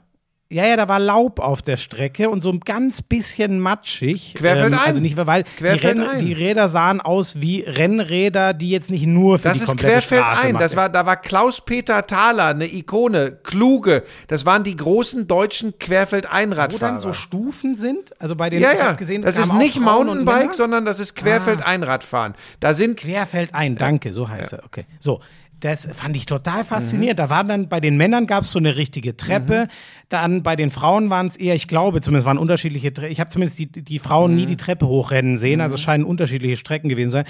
Ja, ja, da war Laub auf der Strecke und so ein ganz bisschen matschig. Querfeld ähm, Also nicht, weil die, Renn, die, Räder sahen aus wie Rennräder, die jetzt nicht nur für das die komplette Das ist Querfeld Straße ein. Das war, da war Klaus-Peter Thaler, eine Ikone, kluge. Das waren die großen deutschen Querfeld-Einradfahrer. Wo dann so Stufen sind? Also bei den, ja, ja. Gesehen, das ist nicht Mountainbike, sondern das ist Querfeld-Einradfahren. Da sind Querfeld ein, danke, so heißt ja. er. Okay, so. Das fand ich total faszinierend. Mhm. Da waren dann bei den Männern gab es so eine richtige Treppe. Mhm. Dann bei den Frauen waren es eher, ich glaube, zumindest waren unterschiedliche. Tre ich habe zumindest die, die Frauen mhm. nie die Treppe hochrennen sehen. Also es mhm. scheinen unterschiedliche Strecken gewesen zu sein.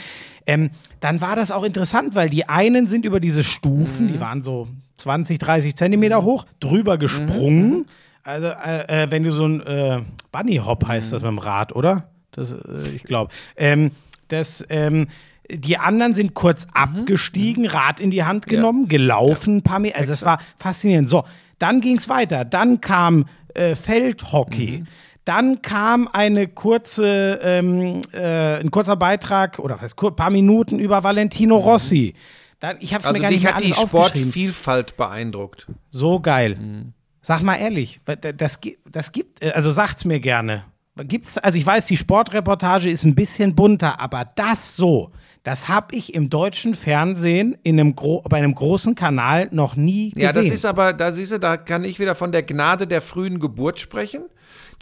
Ähm, dann war das auch interessant, weil die einen sind über diese Stufen, die mhm. waren so 20, 30 Zentimeter hoch, drüber gesprungen. Mhm. Also äh, äh, wenn du so ein äh, Bunny Hop heißt das mit dem Rad, oder? Das, äh, ich glaube. Ähm, Das, ähm, die anderen sind kurz abgestiegen, Rad in die Hand genommen, gelaufen ein paar Meter. Also das war faszinierend. So, dann ging es weiter. Dann kam äh, Feldhockey. Dann kam eine kurze, ähm, äh, ein kurzer Beitrag oder was heißt, kur- paar Minuten über Valentino Rossi. Dann, ich habe es mir Also gar nicht dich mehr hat die. Sportvielfalt beeindruckt. So geil. Sag mal ehrlich, das, das gibt, äh, also sagt's mir gerne. Gibt's, also ich weiß, die Sportreportage ist ein bisschen bunter, aber das so, das habe ich im deutschen Fernsehen in einem bei einem großen Kanal noch nie gesehen. Ja, das ist aber, da siehst du, da kann ich wieder von der Gnade der frühen Geburt sprechen.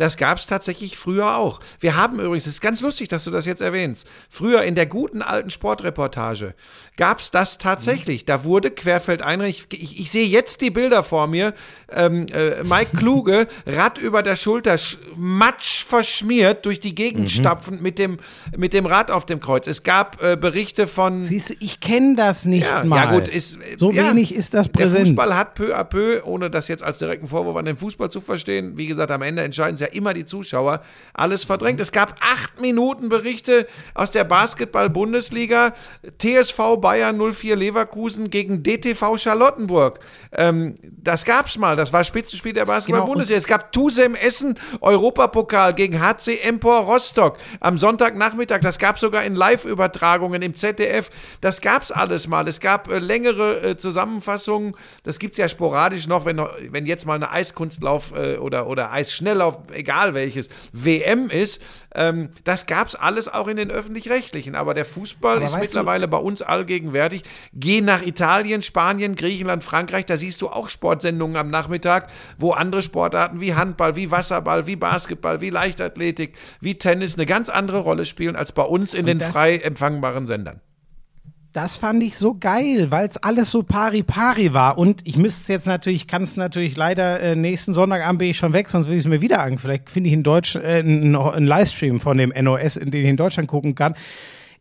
Das gab es tatsächlich früher auch. Wir haben übrigens, es ist ganz lustig, dass du das jetzt erwähnst, früher in der guten alten Sportreportage gab es das tatsächlich. Da wurde Querfeldein, ich, ich, ich sehe jetzt die Bilder vor mir, ähm, äh, Mike Kluge, Rad über der Schulter, sch- matsch verschmiert, durch die Gegend Mhm. stapfend mit dem, mit dem Rad auf dem Kreuz. Es gab äh, Berichte von Siehst du, ich kenne das nicht ja, mal. ja gut, ist, so ja, wenig ist das Der präsent. Fußball hat peu à peu, ohne das jetzt als direkten Vorwurf an den Fußball zu verstehen, wie gesagt, am Ende entscheiden es ja immer die Zuschauer, alles verdrängt. Es gab acht Minuten Berichte aus der Basketball-Bundesliga, TSV Bayern 04 Leverkusen gegen DTV Charlottenburg. Ähm, das gab's mal, das war Spitzenspiel der Basketball-Bundesliga. es gab Tusem Essen, Europapokal gegen HC Empor Rostock am Sonntagnachmittag. Das gab sogar in Live-Übertragungen im ZDF. Das gab's alles mal. Es gab äh, längere äh, Zusammenfassungen. Das gibt's ja sporadisch noch, wenn, wenn jetzt mal eine Eiskunstlauf äh, oder, oder Eisschnelllauf, egal welches, WM ist. Ähm, das gab's alles auch in den Öffentlich-Rechtlichen. Aber der Fußball Aber ist weißt du- mittlerweile bei uns allgegenwärtig. Geh nach Italien, Spanien, Griechenland, Frankreich, da siehst du auch Sportsendungen am Nachmittag, wo andere Sportarten wie Handball, wie Wasserball, wie Basketball, wie Leichtathletik, wie Tennis eine ganz andere Rolle spielen als bei uns in den das- frei empfangbaren Sendern. Das fand ich so geil, weil es alles so pari-pari war. Und ich müsste es jetzt natürlich, kann es natürlich leider äh, nächsten Sonntagabend bin ich schon weg, sonst will ich es mir wieder an. Vielleicht finde ich in Deutsch äh, einen Livestream von dem NOS, in den ich in Deutschland gucken kann.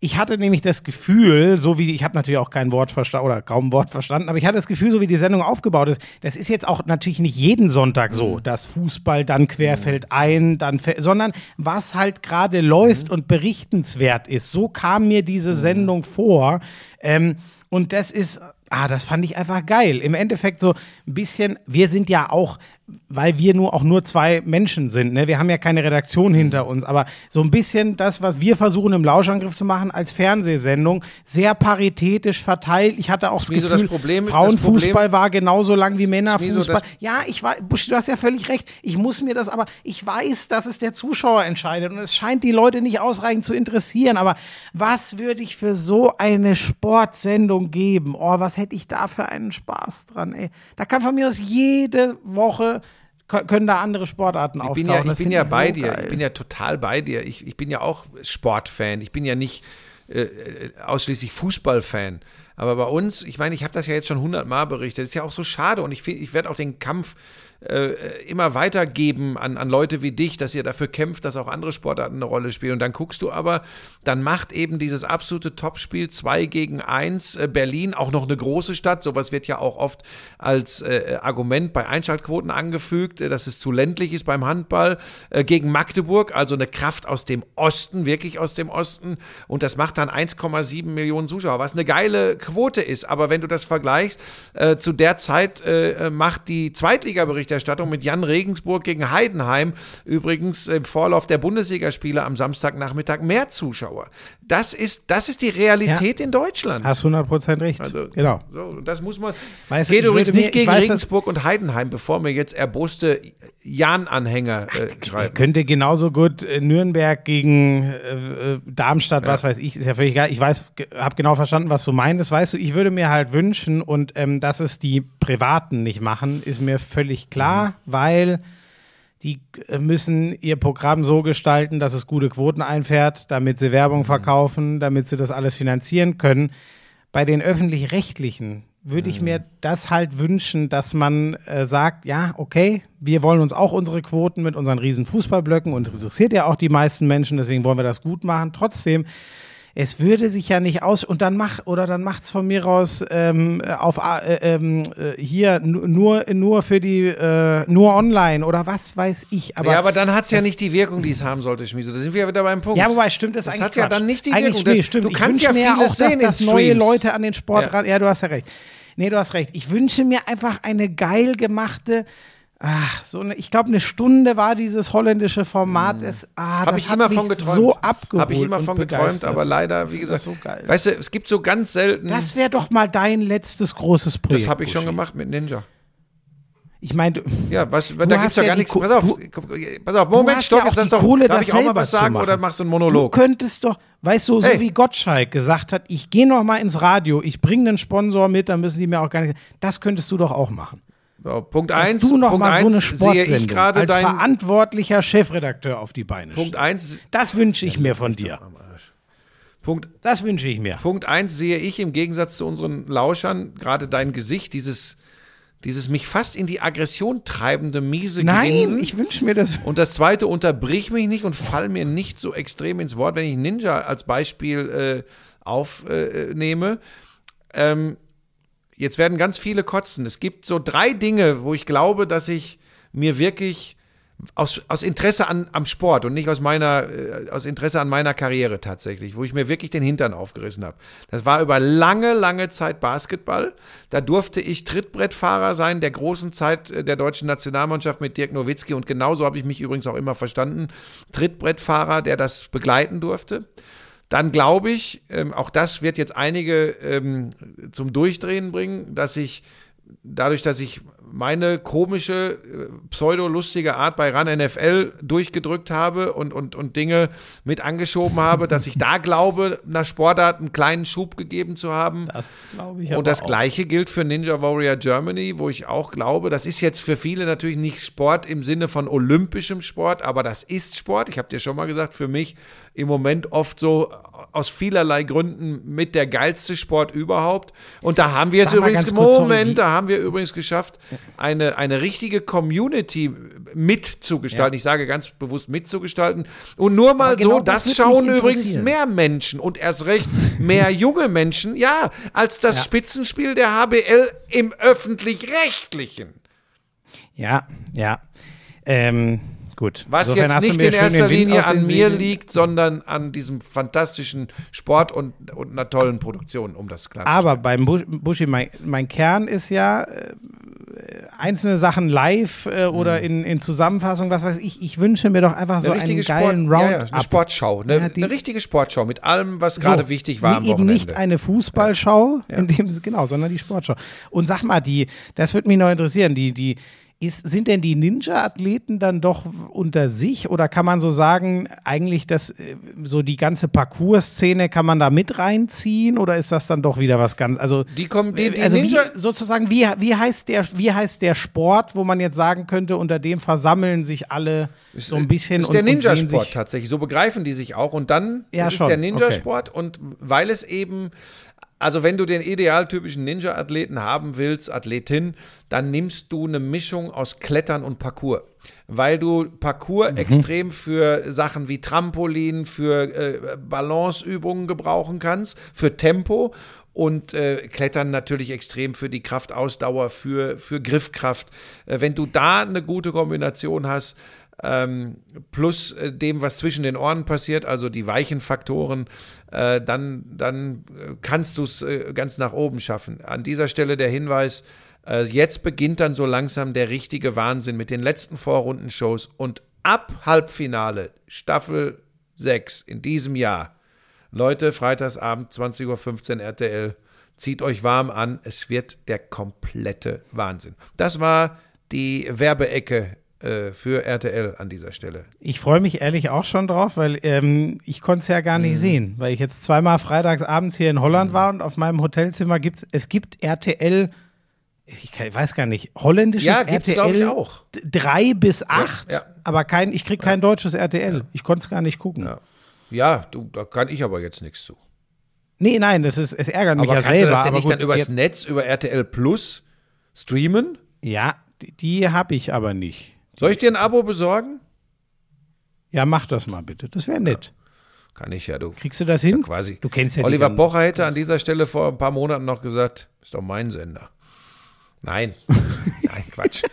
Ich hatte nämlich das Gefühl, so wie ich habe natürlich auch kein Wort verstanden oder kaum ein Wort verstanden, aber ich hatte das Gefühl, so wie die Sendung aufgebaut ist, das ist jetzt auch natürlich nicht jeden Sonntag so, dass Fußball dann querfällt ein, dann, sondern was halt gerade läuft und berichtenswert ist. So kam mir diese Sendung vor. Ähm, und das ist, ah, das fand ich einfach geil. Im Endeffekt so ein bisschen, wir sind ja auch, weil wir nur auch nur zwei Menschen sind, ne? Wir haben ja keine Redaktion hinter uns, aber so ein bisschen das, was wir versuchen im Lauschangriff zu machen als Fernsehsendung, sehr paritätisch verteilt. Ich hatte auch das Schmieso, Gefühl, das Problem- das Frauenfußball Problem- war genauso lang wie Männerfußball. Das- Ja, ich weiß, Busch, du hast ja völlig recht. Ich muss mir das aber, ich weiß, dass es der Zuschauer entscheidet und es scheint die Leute nicht ausreichend zu interessieren. Aber was würde ich für so eine Sportsendung geben? Oh, was hätte ich da für einen Spaß dran, ey. Da kann von mir aus jede Woche können da andere Sportarten Ich auftauchen. bin ja, ich Das bin ja bei so dir. geil. Ich bin ja total bei dir. Ich, ich bin ja auch Sportfan. Ich bin ja nicht äh, äh, ausschließlich Fußballfan. Aber bei uns, ich meine, ich habe das ja jetzt schon hundertmal berichtet. ist ja auch so schade und ich, ich werde auch den Kampf äh, immer weitergeben an, an Leute wie dich, dass ihr dafür kämpft, dass auch andere Sportarten eine Rolle spielen. Und dann guckst du aber, dann macht eben dieses absolute Topspiel 2 gegen 1 äh, Berlin, auch noch eine große Stadt. Sowas wird ja auch oft als äh, Argument bei Einschaltquoten angefügt, äh, dass es zu ländlich ist beim Handball, äh, gegen Magdeburg, also eine Kraft aus dem Osten, wirklich aus dem Osten. Und das macht dann 1,7 Millionen Zuschauer, was eine geile Quote ist. Aber wenn du das vergleichst, äh, zu der Zeit äh, macht die Zweitliga-Berichterstattung mit Jan Regensburg gegen Heidenheim übrigens im Vorlauf der Bundesligaspiele am Samstagnachmittag mehr Zuschauer. Das ist, das ist die Realität in Deutschland. Hast 100% recht. Also, genau. So, das muss man. Weißt geht übrigens mir- nicht ich gegen weiß, Regensburg und Heidenheim, bevor mir jetzt erboste Jan-Anhänger äh, schreiben. Könnte genauso gut äh, Nürnberg gegen äh, äh, Darmstadt, was weiß ich, ist ja völlig egal. Ich weiß, habe genau verstanden, was du meinst. Weißt du, ich würde mir halt wünschen und ähm, dass es die Privaten nicht machen, ist mir völlig klar, weil die äh, müssen ihr Programm so gestalten, dass es gute Quoten einfährt, damit sie Werbung verkaufen, damit sie das alles finanzieren können. Bei den öffentlich-rechtlichen würde ich mir das halt wünschen, dass man äh, sagt, ja, okay, wir wollen uns auch unsere Quoten mit unseren riesen Fußballblöcken und interessiert ja auch die meisten Menschen, deswegen wollen wir das gut machen. Trotzdem es würde sich ja nicht aus und dann mach oder dann macht's von mir aus ähm, auf äh, ähm, äh, hier nur nur für die äh, nur online oder was weiß ich. Aber ja, aber dann hat's ja nicht die Wirkung, die es haben sollte, Schmieso. Da sind wir ja wieder beim Punkt. Ja, wobei stimmt das, Das eigentlich hat ja Quatsch. dann nicht die eigentlich, Wirkung. Nee, Das- stimmt. du Ich kannst ja vieles auch, dass, sehen in dass neue. Leute an den Sport Ja. ran. Ja, du hast ja recht. Nee, du hast recht. Ich wünsche mir einfach eine geil gemachte. Ach, so eine, ich glaube, eine Stunde war dieses holländische Format. Es, ah, Habe ich immer von geträumt. so abgeholt. Habe ich immer von geträumt, aber leider, wie Das gesagt, ist so geil. weißt du, es gibt so ganz selten. Das wäre doch mal dein letztes großes Projekt. das habe ich schon gemacht mit Ninja. Ich meine, Ja, was, da Du gibt's ja gar nichts. Pass auf, du- pass auf, Moment, stopp, ja jetzt doch, Kohle, darf ich auch mal was zu sagen oder machst du einen du Monolog? könntest doch, weißt du, so Hey. wie Gottschalk gesagt hat, ich gehe noch mal ins Radio, ich bringe einen Sponsor mit, dann müssen die mir auch gar nicht. Das könntest du doch auch machen. Punkt Dass 1, du noch Punkt mal so eine eins sehe Sportsendung ich gerade als dein verantwortlicher Chefredakteur auf die Beine Punkt stellst. 1 Das wünsche ich mir von dir. Punkt Das wünsche ich mir. Punkt eins sehe ich im Gegensatz zu unseren Lauschern gerade dein Gesicht, dieses, dieses mich fast in die Aggression treibende, miese Nein, Grinsen. ich wünsche mir das. und das zweite, unterbrich mich nicht und fall mir nicht so extrem ins Wort, wenn ich Ninja als Beispiel äh, aufnehme. ähm, jetzt werden ganz viele kotzen. Es gibt so drei Dinge, wo ich glaube, dass ich mir wirklich aus, aus Interesse an, am Sport und nicht aus meiner, äh, aus Interesse an meiner Karriere tatsächlich, wo ich mir wirklich den Hintern aufgerissen habe. Das war über lange, lange Zeit Basketball. Da durfte ich Trittbrettfahrer sein, der großen Zeit äh, der deutschen Nationalmannschaft mit Dirk Nowitzki und genauso habe ich mich übrigens auch immer verstanden. Trittbrettfahrer, der das begleiten durfte. Dann glaube ich, ähm, auch das wird jetzt einige ähm, zum Durchdrehen bringen, dass ich dadurch, dass ich meine komische, äh, pseudo-lustige Art bei RAN NFL durchgedrückt habe und, und, und Dinge mit angeschoben habe, dass ich da glaube, einer Sportart einen kleinen Schub gegeben zu haben. Das glaube ich Und das auch. gleiche gilt für Ninja Warrior Germany, wo ich auch glaube, das ist jetzt für viele natürlich nicht Sport im Sinne von olympischem Sport, aber das ist Sport. Ich habe dir schon mal gesagt, für mich im Moment oft so aus vielerlei Gründen mit der geilste Sport überhaupt. Und da haben wir es Sag übrigens, Moment, da haben wir übrigens geschafft, eine, eine richtige Community mitzugestalten. Ja. Ich sage ganz bewusst mitzugestalten. Und nur mal genau so, das das, schauen übrigens mehr Menschen und erst recht mehr junge Menschen, ja, als das Ja. Spitzenspiel der HBL im öffentlich-rechtlichen. Ja, ja. Ähm, gut. Was Insofern jetzt nicht in erster Linie an mir liegt, sondern an diesem fantastischen Sport und, und einer tollen Produktion, um das klar Aber beim Bush, Buschi, mein, mein Kern ist ja äh, einzelne Sachen live äh, oder in, in Zusammenfassung, was weiß ich. Ich wünsche mir doch einfach so eine einen richtige geilen Sport, ja, ja, Roundup. eine Sportschau, eine, Ja, eine richtige Sportschau mit allem, was So, gerade wichtig war am nee, eben Wochenende. nicht eine Fußballschau, in dem genau, sondern die Sportschau. Und sag mal, die, das würde mich noch interessieren, die, die, ist, sind denn die Ninja-Athleten dann doch unter sich oder kann man so sagen, eigentlich das, äh, so die ganze Parcours-Szene kann man da mit reinziehen oder ist das dann doch wieder was ganz, also Die kommen, die, die also wie, sozusagen, wie, wie, heißt der, wie heißt der Sport, wo man jetzt sagen könnte, unter dem versammeln sich alle so ein bisschen ist der Ninja-Sport tatsächlich. So begreifen die sich auch. Und dann Ja, ist schon, der Ninja-Sport. Und weil es eben, also wenn du den idealtypischen Ninja-Athleten haben willst, Athletin, dann nimmst du eine Mischung aus Klettern und Parkour. Weil du Parkour extrem für Sachen wie Trampolin, für äh, Balanceübungen gebrauchen kannst, für Tempo und äh, Klettern natürlich extrem für die Kraftausdauer, für, für Griffkraft. Äh, wenn du da eine gute Kombination hast, ähm, plus äh, dem, was zwischen den Ohren passiert, also die weichen Faktoren, äh, dann, dann äh, kannst du es äh, ganz nach oben schaffen. An dieser Stelle der Hinweis, äh, jetzt beginnt dann so langsam der richtige Wahnsinn mit den letzten Vorrundenshows und ab Halbfinale, Staffel 6 in diesem Jahr. Leute, Freitagsabend, 20.15 Uhr RTL, zieht euch warm an, es wird der komplette Wahnsinn. Das war die Werbeecke äh, für RTL an dieser Stelle. Ich freue mich ehrlich auch schon drauf, weil ähm, ich konnte es ja gar Mhm. nicht sehen, weil ich jetzt zweimal freitags abends hier in Holland war und auf meinem Hotelzimmer gibt es gibt RTL, ich weiß gar nicht, holländisches Ja, gibt's, RTL ich, auch. drei bis acht, ja. aber kein, ich krieg kein deutsches RTL. Ich konnte es gar nicht gucken. Ja. Ja, du, da kann ich aber jetzt nichts zu. Nee, nein, das ist, es ärgert mich Aber ja kannst selber. du das denn aber gut, dann übers Netz, über RTL Plus streamen? ja, die, die habe ich aber nicht. Soll ich dir ein Abo besorgen? Ja, mach das mal bitte. Das wäre nett. Kann ich ja, du. Kriegst du das hin? Ja quasi. Du kennst ja Oliver Pocher hätte an dieser Stelle vor ein paar Monaten noch gesagt, ist doch mein Sender. Nein, nein, Quatsch.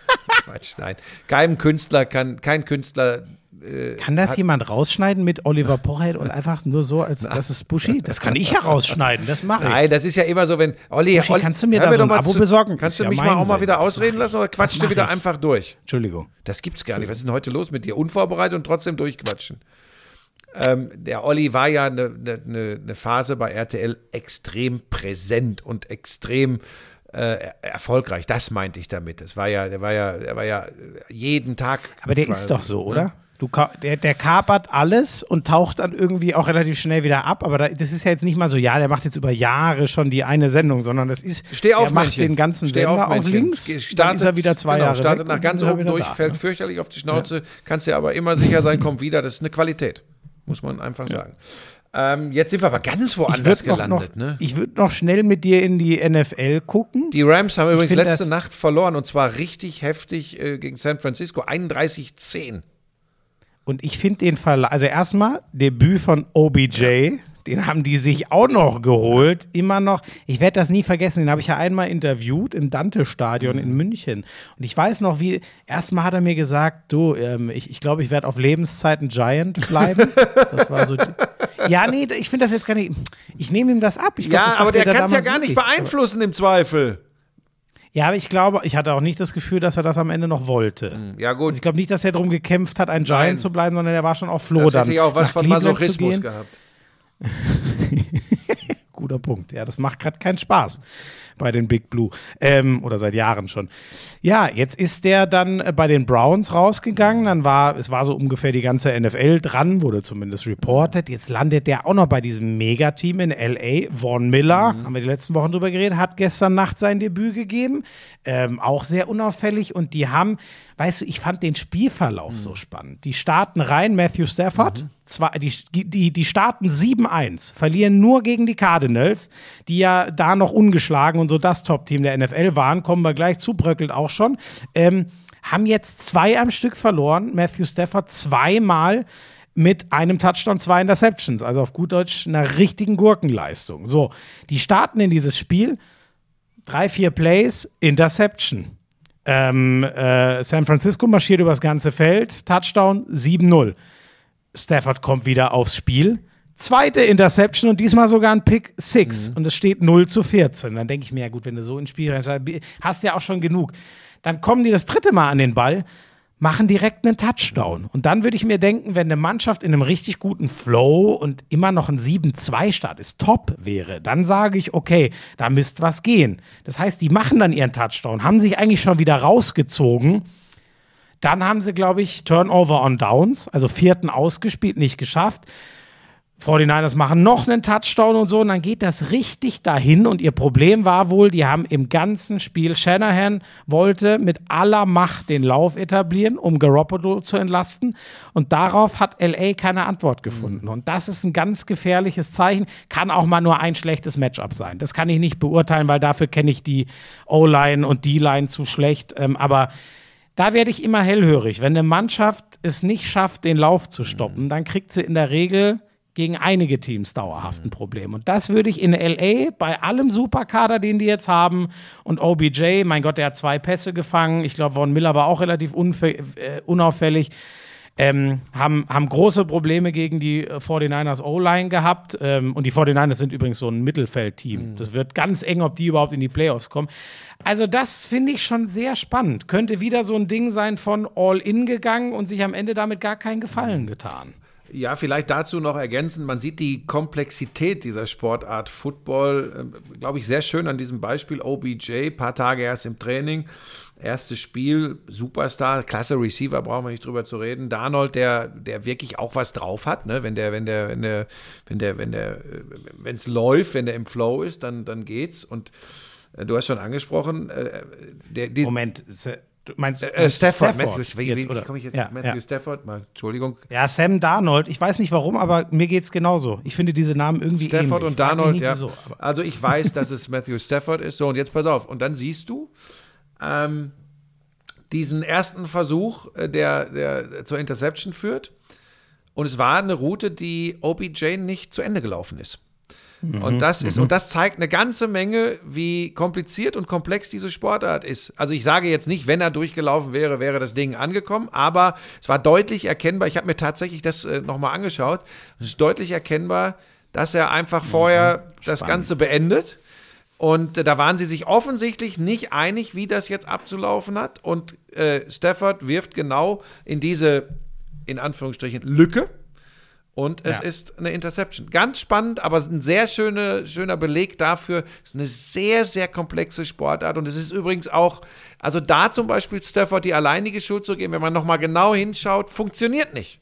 Quatsch, nein. Kein Künstler kann, kein Künstler. Äh, Kann das jemand rausschneiden mit Oliver Pocher und einfach nur so, als das ist Buschi? Das kann ich ja rausschneiden, das mache ich. Nein, das ist ja immer so, wenn Olli, Buschi, Olli kannst du mir da so ein Abo zu- besorgen? Kannst du mich mal auch mal wieder ausreden lassen oder quatschst du wieder ich. einfach durch? Entschuldigung. Das gibt's gar nicht. Was ist denn heute los mit dir? Unvorbereitet und trotzdem durchquatschen. Ähm, der Olli war ja eine ne, ne, ne Phase bei RTL extrem präsent und extrem äh, erfolgreich. Das meinte ich damit. Das war ja, der war ja, der war ja jeden Tag. Aber der quasi, ist doch so, ne? Du, der, der kapert alles und taucht dann irgendwie auch relativ schnell wieder ab. Aber da, das ist ja jetzt nicht mal so, ja, der macht jetzt über Jahre schon die eine Sendung, sondern das ist, Steh auf, der macht Männchen. den ganzen Steh Sender auf, Männchen. links, Ge- dann ist er wieder zwei genau, Jahre startet nach ganz oben durch, da, fällt ne? fürchterlich auf die Schnauze, kannst dir aber immer sicher sein, kommt wieder. Das ist eine Qualität, muss man einfach sagen. Ähm, jetzt sind wir aber ganz woanders würde gelandet. noch, ne? ich würd noch schnell mit dir in die NFL gucken. Die Rams haben übrigens letzte Nacht verloren und zwar richtig heftig äh, gegen San Francisco, 31-10. Und ich finde den Fall, also erstmal Debüt von OBJ, den haben die sich auch noch geholt, immer noch. Ich werde das nie vergessen, den habe ich ja einmal interviewt im Dante-Stadion in München. Und ich weiß noch, wie, erstmal hat er mir gesagt, du, ähm, ich, ich glaube, ich werde auf Lebenszeit ein Giant bleiben. Das war so. die- Ja, nee, ich finde das jetzt gar nicht. Ich nehme ihm das ab. Ich glaub, Ja, das aber der er kann es ja gar nicht wirklich. beeinflussen im Zweifel. Ja, aber ich glaube, ich hatte auch nicht das Gefühl, dass er das am Ende noch wollte. Ja, gut. Also ich glaube nicht, dass er darum gekämpft hat, ein Giant Nein. zu bleiben, sondern er war schon auf Flo Das dann. hätte ich auch was von Cleveland Masochismus gehabt. Guter Punkt. Ja, das macht gerade keinen Spaß bei den Big Blue. Ähm, oder seit Jahren schon. Ja, jetzt ist der dann äh, bei den Browns rausgegangen. Dann war, es war so ungefähr die ganze NFL dran, wurde zumindest reported. Jetzt landet der auch noch bei diesem Megateam in LA. Vaughn Miller, haben wir die letzten Wochen drüber geredet, hat gestern Nacht sein Debüt gegeben. Ähm, auch sehr unauffällig. Und die haben, weißt du, ich fand den Spielverlauf so spannend. Die starten rein, Matthew Stafford, zwei, die, die, die starten 7-1, verlieren nur gegen die Cardinals, die ja da noch ungeschlagen und so das Top-Team der NFL waren, kommen wir gleich zu, bröckelt auch schon. Ähm, haben jetzt zwei am Stück verloren, Matthew Stafford zweimal mit einem Touchdown, zwei Interceptions, also auf gut Deutsch einer richtigen Gurkenleistung. So, die starten in dieses Spiel, drei, vier Plays, Interception. Ähm, äh, San Francisco marschiert übers ganze Feld, Touchdown 7-0. Stafford kommt wieder aufs Spiel. Zweite Interception und diesmal sogar ein Pick 6 und es steht 0 zu 14. Dann denke ich mir, ja gut, wenn du so ins Spiel rennst, hast du ja auch schon genug. Dann kommen die das dritte Mal an den Ball, machen direkt einen Touchdown. Und dann würde ich mir denken, wenn eine Mannschaft in einem richtig guten Flow und immer noch ein 7-2-Start ist, top wäre, dann sage ich, okay, da müsste was gehen. Das heißt, die machen dann ihren Touchdown, haben sich eigentlich schon wieder rausgezogen. Dann haben sie, glaube ich, Turnover on Downs, also vierten ausgespielt, nicht geschafft. 49ers machen noch einen Touchdown und so, und dann geht das richtig dahin. Und ihr Problem war wohl, die haben im ganzen Spiel, Shanahan wollte mit aller Macht den Lauf etablieren, um Garoppolo zu entlasten. Und darauf hat LA keine Antwort gefunden. Und das ist ein ganz gefährliches Zeichen. Kann auch mal nur ein schlechtes Matchup sein. Das kann ich nicht beurteilen, weil dafür kenne ich die O-Line und D-Line zu schlecht. Ähm, aber da werde ich immer hellhörig. Wenn eine Mannschaft es nicht schafft, den Lauf zu stoppen, dann kriegt sie in der Regel gegen einige Teams dauerhaft ein Problem. Und das würde ich in LA bei allem Superkader, den die jetzt haben, und OBJ, mein Gott, der hat zwei Pässe gefangen. Ich glaube, Von Miller war auch relativ äh, unauffällig. Ähm, haben, haben große Probleme gegen die äh, 49ers O-Line gehabt. Ähm, und die 49ers sind übrigens so ein Mittelfeldteam. Das wird ganz eng, ob die überhaupt in die Playoffs kommen. Also, das finde ich schon sehr spannend. Könnte wieder so ein Ding sein von All-In gegangen und sich am Ende damit gar keinen Gefallen getan. Ja, vielleicht dazu noch ergänzen, man sieht die Komplexität dieser Sportart Football, äh, glaube ich, sehr schön an diesem Beispiel OBJ, paar Tage erst im Training, erstes Spiel, Superstar, klasse Receiver, brauchen wir nicht drüber zu reden. Darnold, der, der wirklich auch was drauf hat, ne? wenn der, wenn der, wenn der, wenn der, wenn der, wenn es läuft, wenn der im Flow ist, dann, dann geht's. Und äh, du hast schon angesprochen, äh, der, die, Moment, du meinst du äh, meinst Stafford, Matthew, wie, jetzt, wie, oder? wie komme ich jetzt? Ja, Matthew ja. Stafford, mal, Entschuldigung. ja, Sam Darnold, ich weiß nicht warum, aber mir geht es genauso. Ich finde diese Namen irgendwie Stafford ähnlich. und Darnold, ja. aber- also ich weiß, dass es Matthew Stafford ist. So, und jetzt pass auf. Und dann siehst du ähm, diesen ersten Versuch, äh, der, der zur Interception führt. Und es war eine Route, die OBJ nicht zu Ende gelaufen ist. Und das ist, und das zeigt eine ganze Menge, wie kompliziert und komplex diese Sportart ist. Also ich sage jetzt nicht, wenn er durchgelaufen wäre, wäre das Ding angekommen, aber es war deutlich erkennbar, ich habe mir tatsächlich das äh, nochmal angeschaut, es ist deutlich erkennbar, dass er einfach vorher das Ganze beendet. Und äh, da waren sie sich offensichtlich nicht einig, wie das jetzt abzulaufen hat. Und äh, Stafford wirft genau in diese, in Anführungsstrichen, Lücke. Und es Ja. ist eine Interception. Ganz spannend, aber ein sehr schöne, schöner Beleg dafür. Es ist eine sehr, sehr komplexe Sportart. Und es ist übrigens auch, also da zum Beispiel Stafford die alleinige Schuld zu geben, wenn man nochmal genau hinschaut, funktioniert nicht.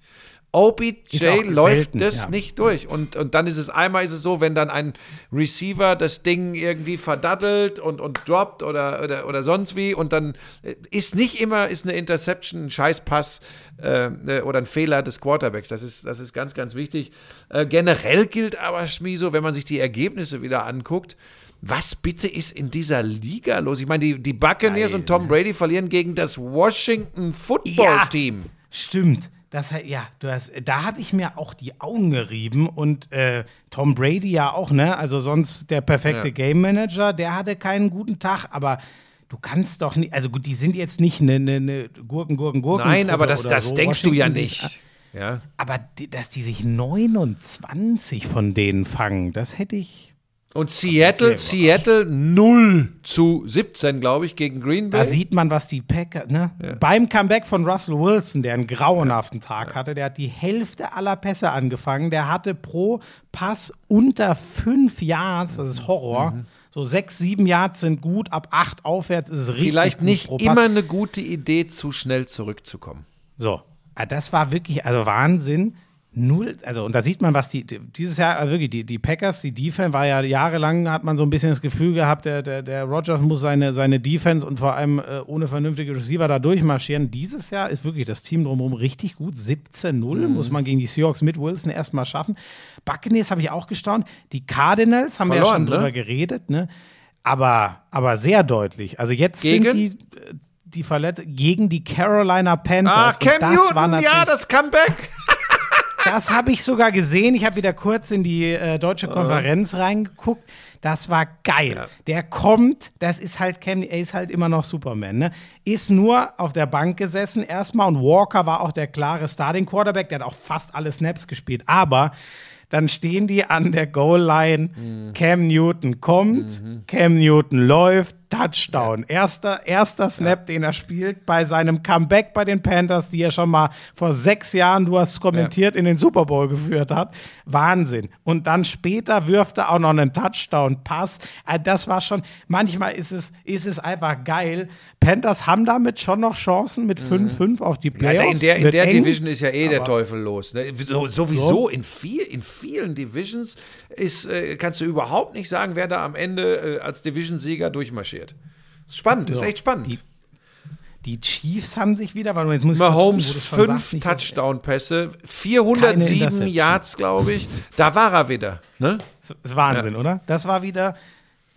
OBJ läuft selten, das ja. nicht durch. Und, und dann ist es einmal ist es so, wenn dann ein Receiver das Ding irgendwie verdattelt und, und droppt oder, oder, oder sonst wie und dann äh, ist nicht immer ist eine Interception ein Scheißpass äh, äh, oder ein Fehler des Quarterbacks. Das ist, das ist ganz, ganz wichtig. Äh, generell gilt aber, Schmiso, wenn man sich die Ergebnisse wieder anguckt, was bitte ist in dieser Liga los? Ich meine, die, die Buccaneers Geil, und Tom Brady verlieren gegen das Washington Football Team. Stimmt. Das, ja, du hast, da habe ich mir auch die Augen gerieben und äh, Tom Brady ja auch, ne? Also sonst der perfekte Ja. Game Manager, der hatte keinen guten Tag, aber du kannst doch nicht, also gut, die sind jetzt nicht eine ne, ne Gurken, Gurken, Gurken. Nein, aber das, das so. denkst du ja Washington nicht. Ja. Aber die, dass die sich 29 von denen fangen, das hätte ich. Und Seattle, Seattle 0 zu 17, glaube ich, gegen Green Da Bay. sieht man, was die Packers, ne? Beim Comeback von Russell Wilson, der einen grauenhaften Tag hatte, der hat die Hälfte aller Pässe angefangen. Der hatte pro Pass unter fünf Yards, das ist Horror. Mhm. So sechs, sieben Yards sind gut, ab acht aufwärts ist es richtig. Vielleicht nicht immer eine gute Idee, zu schnell zurückzukommen. So, ah, das war wirklich, also Wahnsinn. Null, also und da sieht man, was die, die- dieses Jahr, also wirklich, die, die Packers, die Defense war ja jahrelang, hat man so ein bisschen das Gefühl gehabt, der, der, der Rodgers muss seine, seine Defense und vor allem äh, ohne vernünftige Receiver da durchmarschieren. Dieses Jahr ist wirklich das Team drumherum richtig gut. 17-0 muss man gegen die Seahawks mit Wilson erstmal schaffen. Buccaneers habe ich auch gestaunt. Die Cardinals haben wir ja Verloren, schon ne? drüber geredet, ne? Aber, aber sehr deutlich. Also jetzt Gegen? sind die, äh, die Verletzt gegen die Carolina Panthers. Ah, Cam das war Newton, ja, das Comeback. das habe ich sogar gesehen. Ich habe wieder kurz in die äh, deutsche Konferenz reingeguckt. Das war geil. Ja. Der kommt, das ist halt Cam, er ist halt immer noch Superman, ne? Ist nur auf der Bank gesessen erstmal und Walker war auch der klare Starting Quarterback, der hat auch fast alle Snaps gespielt. Aber dann stehen die an der Goal Line. Mhm. Cam Newton kommt, Cam Newton läuft, Touchdown. Erster, erster Snap, den er spielt bei seinem Comeback bei den Panthers, die er schon mal vor sechs Jahren, du hast es kommentiert, in den Super Bowl geführt hat. Wahnsinn. Und dann später wirft er auch noch einen Touchdown-Pass. Äh, Das war schon, manchmal ist es, ist es einfach geil. Panthers haben damit schon noch Chancen mit 5-5 auf die Mhm. Ja, Playoffs. in der, in der eng. Division ist ja eh der Teufel los. Ne? So, sowieso in, viel, in vielen Divisions ist, äh, kannst du überhaupt nicht sagen, wer da am Ende äh, als Division-Sieger durchmarschiert. Ist spannend, ist Ja. echt spannend. Die- Die Chiefs haben sich wieder, weil jetzt muss ich Mahomes gucken, fünf Touchdown-Pässe, Keine 407 Interception. Yards, glaube ich. Da war er wieder. Ne? Das ist Wahnsinn, oder? Das war wieder,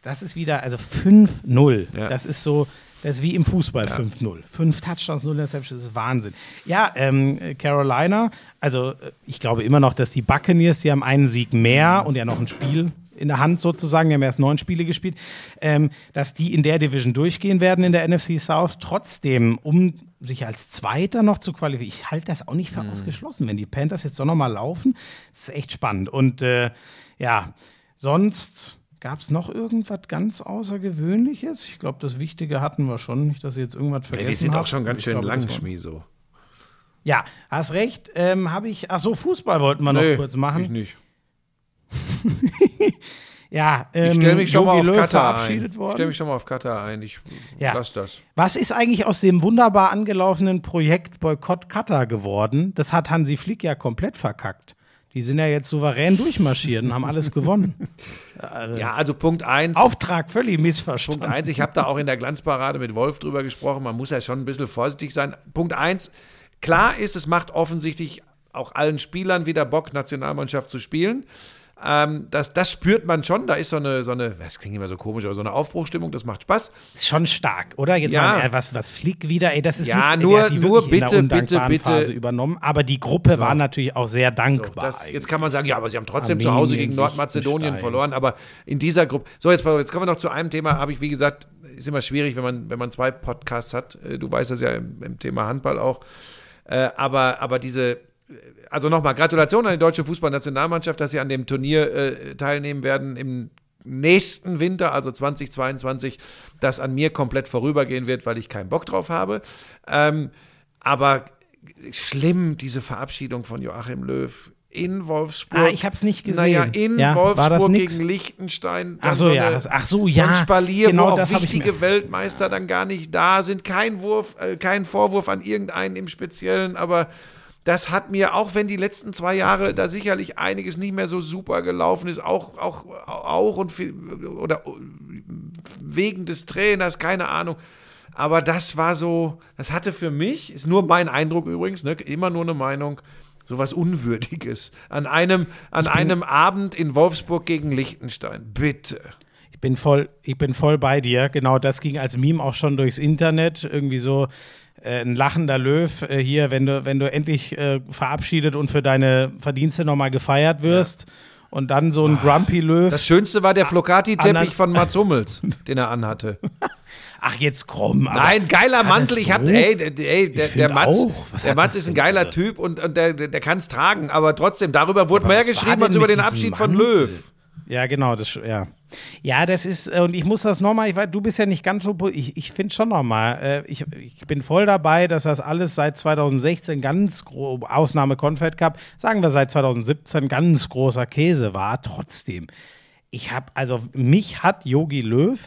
das ist wieder, also 5-0. Ja. Das ist so, das ist wie im Fußball 5-0. Fünf Touchdowns, 0 Interceptions, das ist Wahnsinn. Ja, ähm, Carolina, also äh, ich glaube immer noch, dass die Buccaneers, die haben einen Sieg mehr und ja noch ein Spiel in der Hand sozusagen, die haben erst neun Spiele gespielt, ähm, dass die in der Division durchgehen werden in der NFC South. Trotzdem, um sich als Zweiter noch zu qualifizieren, ich halte das auch nicht für ausgeschlossen. Wenn die Panthers jetzt doch noch mal laufen, das ist echt spannend. Und äh, ja, sonst gab es noch irgendwas ganz Außergewöhnliches? Ich glaube, das Wichtige hatten wir schon. Nicht, dass ihr jetzt irgendwas vergessen wir sind habt. auch schon ganz Ich schön lang, das war- Schmi, so. Ja, hast recht. Ähm, Habe ich. Ach so, Fußball wollten wir noch Nee, kurz machen. Ich nicht. Ja, ähm, Ich stelle mich schon mal Jogi auf Löw Katar ein. verabschiedet Ich worden. stelle mich schon mal auf Katar ein. Ich Ja. lass das. Was ist eigentlich aus dem wunderbar angelaufenen Projekt Boykott Katar geworden? Das hat Hansi Flick ja komplett verkackt. Die sind ja jetzt souverän durchmarschiert und haben alles gewonnen. Ja, also Punkt eins. Auftrag völlig Punkt missverstanden. eins, ich habe da auch in der Glanzparade mit Wolf drüber gesprochen, man muss ja schon ein bisschen vorsichtig sein. Punkt eins, klar ist, es macht offensichtlich auch allen Spielern wieder Bock, Nationalmannschaft zu spielen. Ähm, das, das spürt man schon. Da ist so eine, so eine, das klingt immer so komisch, aber so eine Aufbruchstimmung, das macht Spaß. Ist schon stark, oder? Jetzt Ja. mal, äh, was, was Flick wieder, ey, das ist Ja, nichts, nur- die nur bitte, bitte, bitte. Phase übernommen. Aber die Gruppe war natürlich auch sehr So, dankbar. das, eigentlich. jetzt kann man sagen, ja, aber sie haben trotzdem zu Armenien, Hause gegen Nordmazedonien verloren, aber in dieser Gruppe. So, jetzt, jetzt kommen wir noch zu einem Thema, habe ich, wie gesagt, ist immer schwierig, wenn man, wenn man zwei Podcasts hat. Äh, Du weißt das ja im, im Thema Handball auch. Äh, aber, aber diese, also nochmal, Gratulation an die deutsche Fußballnationalmannschaft, dass sie an dem Turnier äh, teilnehmen werden im nächsten Winter, also 2022, das an mir komplett vorübergehen wird, weil ich keinen Bock drauf habe. Ähm, aber schlimm, diese Verabschiedung von Joachim Löw in Wolfsburg. Ah, ich hab's nicht gesehen. Naja, in Ja, Wolfsburg gegen Liechtenstein. Ach so, ja, das- ach so, ja, So Spalier, genau wo auch wichtige Weltmeister dann gar nicht da sind. Kein Wurf, äh, kein Vorwurf an irgendeinen im Speziellen, aber das hat mir, auch wenn die letzten zwei Jahre da sicherlich einiges nicht mehr so super gelaufen ist, auch, auch, auch und viel, oder wegen des Trainers, keine Ahnung. Aber das war so, das hatte für mich, ist nur mein Eindruck übrigens, ne, immer nur eine Meinung, sowas Unwürdiges. An einem, an einem Abend in Wolfsburg gegen Liechtenstein. Bitte. Ich bin voll, ich bin voll bei dir. Genau, das ging als Meme auch schon durchs Internet. Irgendwie so äh, ein lachender Löw äh, hier, wenn du, wenn du endlich äh, verabschiedet und für deine Verdienste nochmal gefeiert wirst. Und dann so ein Grumpy Löw. Das Schönste war der Flocati-Teppich von Mats Hummels, den er anhatte. Ach, jetzt komm. aber- Nein, geiler Mantel. Ich hab, so? ey, der, ey, der, der Mats, der Mats ist ein geiler Also- Typ und, und der, der, kann es tragen. Aber trotzdem, darüber wurde Aber mehr geschrieben als über den Abschied von Mantel? Löw. Ja, genau, das ja. Ja, das ist, äh, und ich muss das nochmal, ich weiß, du bist ja nicht ganz so, ich, ich finde schon nochmal, äh, ich, ich bin voll dabei, dass das alles seit 2016 ganz grob, Ausnahme Confed Cup, sagen wir seit 2017 ganz großer Käse war. Trotzdem, ich habe, also mich hat Yogi Löw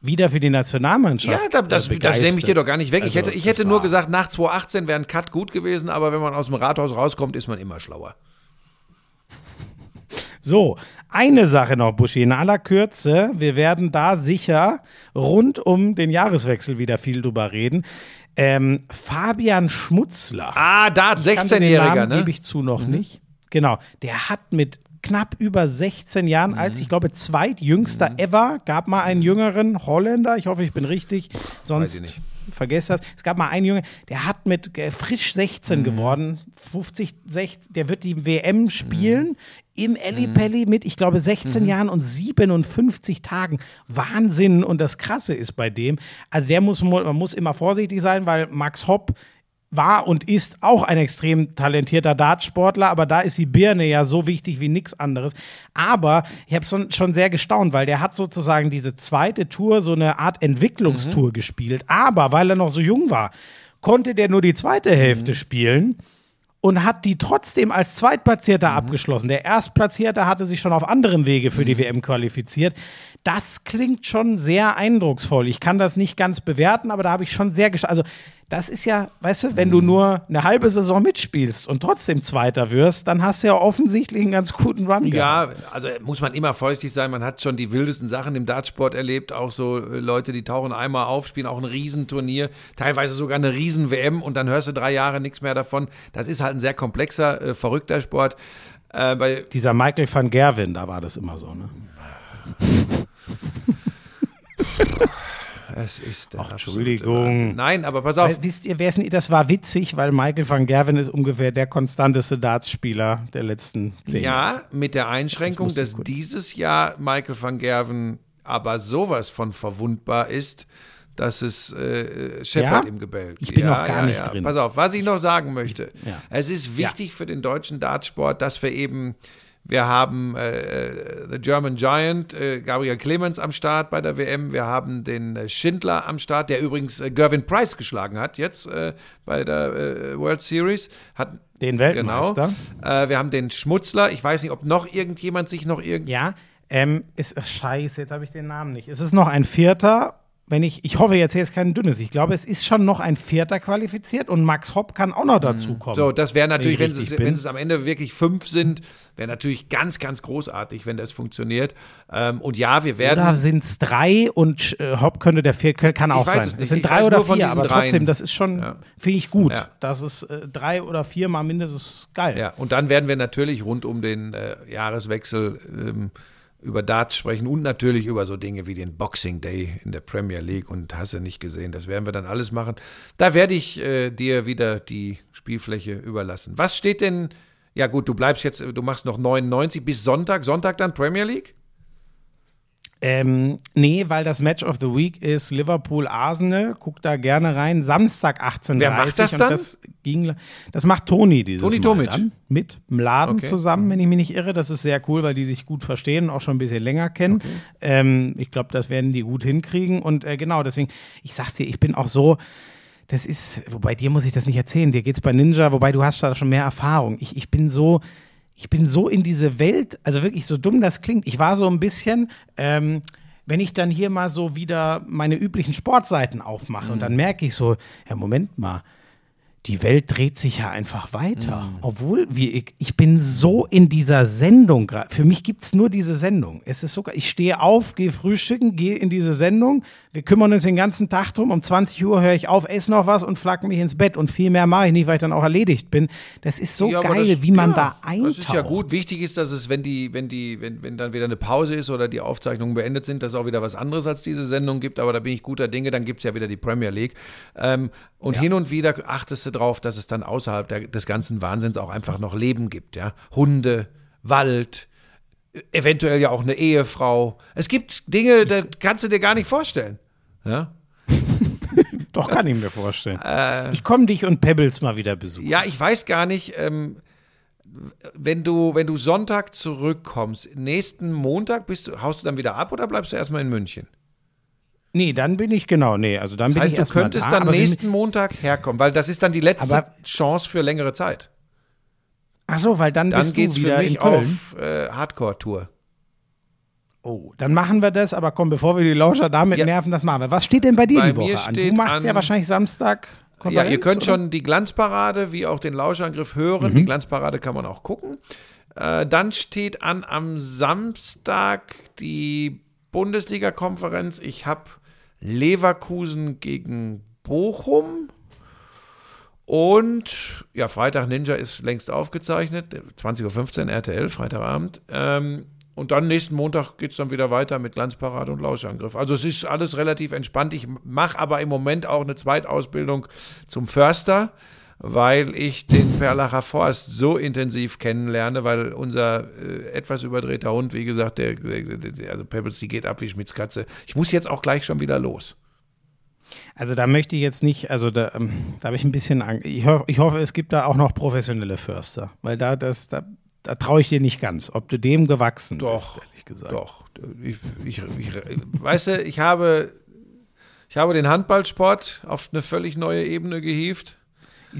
wieder für die Nationalmannschaft. Ja, da, das, äh, das nehme ich dir doch gar nicht weg. ich Also, hätte, ich hätte nur gesagt, nach 2018 wäre ein Cut gut gewesen, aber wenn man aus dem Rathaus rauskommt, ist man immer schlauer. So, eine Sache noch, Buschi, in aller Kürze. Wir werden da sicher rund um den Jahreswechsel wieder viel drüber reden. Ähm, Fabian Schmutzler. Ah, da, den 16-Jähriger, Namen, ne? Gebe ich zu noch nicht. Genau. Der hat mit knapp über 16 Jahren Mhm. als, ich glaube, zweitjüngster ever, gab mal einen jüngeren Holländer, ich hoffe, ich bin richtig, Weiß ich sonst vergesst das. Es gab mal einen Jungen, der hat mit äh, frisch Mhm. 16 geworden, 50, 60, der wird die WM spielen Mhm. im Ellipelli mit, ich glaube, 16 Jahren und 57 Tagen. Wahnsinn. Und das Krasse ist bei dem, also der muss, man muss immer vorsichtig sein, weil Max Hopp war und ist auch ein extrem talentierter Dartsportler, aber da ist die Birne ja so wichtig wie nichts anderes. Aber ich habe schon, schon sehr gestaunt, weil der hat sozusagen diese zweite Tour, so eine Art Entwicklungstour gespielt. Aber weil er noch so jung war, konnte der nur die zweite Hälfte spielen und hat die trotzdem als Zweitplatzierter abgeschlossen. Der Erstplatzierte hatte sich schon auf anderem Wege für die WM qualifiziert. Das klingt schon sehr eindrucksvoll. Ich kann das nicht ganz bewerten, aber da habe ich schon sehr gesch Also, das ist ja, weißt du, wenn du nur eine halbe Saison mitspielst und trotzdem Zweiter wirst, dann hast du ja offensichtlich einen ganz guten Run gehabt. Ja, also muss man immer vorsichtig sein. Man hat schon die wildesten Sachen im Dartsport erlebt. Auch so äh, Leute, die tauchen einmal auf, spielen auch ein Riesenturnier, teilweise sogar eine Riesen-WM und dann hörst du drei Jahre nichts mehr davon. Das ist halt ein sehr komplexer, äh, verrückter Sport. Äh, bei, Dieser Michael van Gerwen, da war das immer so, ne? es ist der Ach, Entschuldigung. Wahnsinn. Nein, aber pass auf. Weil, wisst ihr, wer ist denn, das war witzig, weil Michael van Gerwen ist ungefähr der konstanteste Dartspieler der letzten zehn Jahre. Ja, mit der Einschränkung, musste dass dieses Jahr Michael van Gerven aber sowas von verwundbar ist, dass es äh, scheppert Ja? im Gebälk. Ich bin noch gar nicht drin. Pass auf, was ich noch sagen möchte. Ja. Es ist wichtig für den deutschen Dartsport, dass wir eben, wir haben äh, The German Giant, äh, Gabriel Clemens am Start bei der WM, wir haben den äh, Schindler am Start, der übrigens äh, Gervin Price geschlagen hat jetzt äh, bei der äh, World Series. Hat, Den Weltmeister. Genau. Äh, wir haben den Schmutzler. Ich weiß nicht, ob noch irgendjemand sich noch irgend. Ja, ähm, ist, ach, scheiße, jetzt habe ich den Namen nicht. Es ist noch ein Vierter wenn ich, ich hoffe jetzt, hier ist kein dünnes. Ich glaube, es ist schon noch ein Vierter qualifiziert und Max Hopp kann auch noch dazu kommen. So, das wäre natürlich, wenn, es, wenn es am Ende wirklich fünf sind, wäre natürlich ganz, ganz großartig, wenn das funktioniert. Ähm, und ja, wir werden. Oder sind es drei und äh, Hopp könnte der vierte, kann auch sein. es Es sind Ich drei oder vier, aber dreien. trotzdem, das ist schon, Ja. finde ich gut. Ja. Das ist äh, drei oder vier mal mindestens geil. Ja, und dann werden wir natürlich rund um den äh, Jahreswechsel ähm, über Darts sprechen und natürlich über so Dinge wie den Boxing Day in der Premier League und hast du nicht gesehen. Das werden wir dann alles machen. Da werde ich äh, dir wieder die Spielfläche überlassen. Was steht denn? Ja gut, du bleibst jetzt, du machst noch 99 bis Sonntag. Sonntag dann Premier League? Ähm, nee, weil das Match of the Week ist Liverpool-Arsenal. Guck da gerne rein. Samstag 18.30 Wer macht das dann? Das, ging, das macht Toni dieses Toni Mal Tomic. dann. Mit dem Laden Okay. zusammen, wenn ich mich nicht irre. Das ist sehr cool, weil die sich gut verstehen und auch schon ein bisschen länger kennen. Ähm, ich glaube, das werden die gut hinkriegen. Und äh, genau, deswegen, ich sag's dir, ich bin auch so. Das ist, wobei dir muss ich das nicht erzählen. Dir geht's bei Ninja, wobei du hast da schon mehr Erfahrung. Ich, ich bin so, ich bin so in diese Welt, also wirklich so dumm das klingt. Ich war so ein bisschen, ähm, wenn ich dann hier mal so wieder meine üblichen Sportseiten aufmache und dann merke ich so, ja, Moment mal, die Welt dreht sich ja einfach weiter. Obwohl wir, ich, ich bin so in dieser Sendung gerade. Für mich gibt es nur diese Sendung. Es ist sogar, ich stehe auf, gehe frühstücken, gehe in diese Sendung. Wir kümmern uns den ganzen Tag drum. Um 20 Uhr höre ich auf, esse noch was und flack mich ins Bett. Und viel mehr mache ich nicht, weil ich dann auch erledigt bin. Das ist so Ja, geil, das- wie man ja, da eintaucht. Das ist ja gut. Wichtig ist, dass es, wenn die, wenn die, wenn, wenn dann wieder eine Pause ist oder die Aufzeichnungen beendet sind, dass es auch wieder was anderes als diese Sendung gibt. Aber da bin ich guter Dinge. Dann gibt es ja wieder die Premier League. Ähm, und hin und wieder achtest du drauf, dass es dann außerhalb der, des ganzen Wahnsinns auch einfach noch Leben gibt. Ja, Hunde, Wald. Eventuell ja auch eine Ehefrau. Es gibt Dinge, da kannst du dir gar nicht vorstellen. Ja? Doch, kann ich mir vorstellen. ich komme dich und Pebbles mal wieder besuchen. Ja, ich weiß gar nicht, ähm, wenn du, wenn du Sonntag zurückkommst, nächsten Montag bist du, haust du dann wieder ab oder bleibst du erstmal in München? Nee, dann bin ich, genau, nee, also dann Das bin heißt, ich du könntest da, dann nächsten Montag herkommen, weil das ist dann die letzte Aber- Chance für längere Zeit. Ach so, weil dann, Dann bist du geht's wieder für in mich Köln. auf äh, Hardcore-Tour. Oh, dann machen wir das, aber komm, bevor wir die Lauscher damit Ja. nerven, das machen wir. Was steht denn bei dir Bei die mir Woche an? Du machst an- ja wahrscheinlich Samstag Ja, Konferenz, ihr könnt oder? schon die Glanzparade wie auch den Lauschangriff hören. Mhm. Die Glanzparade kann man auch gucken. Äh, dann steht an am Samstag die Bundesliga-Konferenz. Ich habe Leverkusen gegen Bochum. Und ja, Freitag Ninja ist längst aufgezeichnet. 20.15 Uhr RTL, Freitagabend. Ähm, und dann nächsten Montag geht es dann wieder weiter mit Glanzparade und Lauschangriff. Also es ist alles relativ entspannt. Ich mache aber im Moment auch eine Zweitausbildung zum Förster, weil ich den Perlacher Forst so intensiv kennenlerne, weil unser äh, etwas überdrehter Hund, wie gesagt, der, der, der also Pebbles, die geht ab wie Schmitz Katze. Ich muss jetzt auch gleich schon wieder los. Also da möchte ich jetzt nicht, also da, ähm, da habe ich ein bisschen Angst. Ich, hoff, ich hoffe, es gibt da auch noch professionelle Förster, weil da das, da, da traue ich dir nicht ganz, ob du dem gewachsen Doch, bist, ehrlich gesagt. Doch. Ich, ich, ich, weißt du, ich habe, ich habe den Handballsport auf eine völlig neue Ebene gehievt.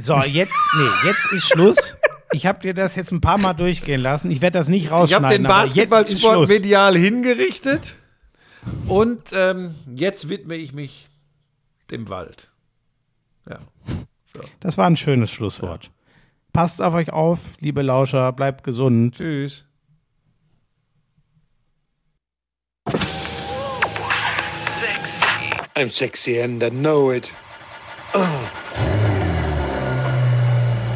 So, jetzt, nee, jetzt ist Schluss. Ich habe dir das jetzt ein paar Mal durchgehen lassen. Ich werde das nicht Ich habe rausschneiden. den Basketballsport medial hingerichtet und ähm, jetzt widme ich mich dem Wald. Ja. Das war ein schönes Schlusswort. Passt auf euch auf, liebe Lauscher, bleibt gesund. Tschüss. I'm sexy and I know it.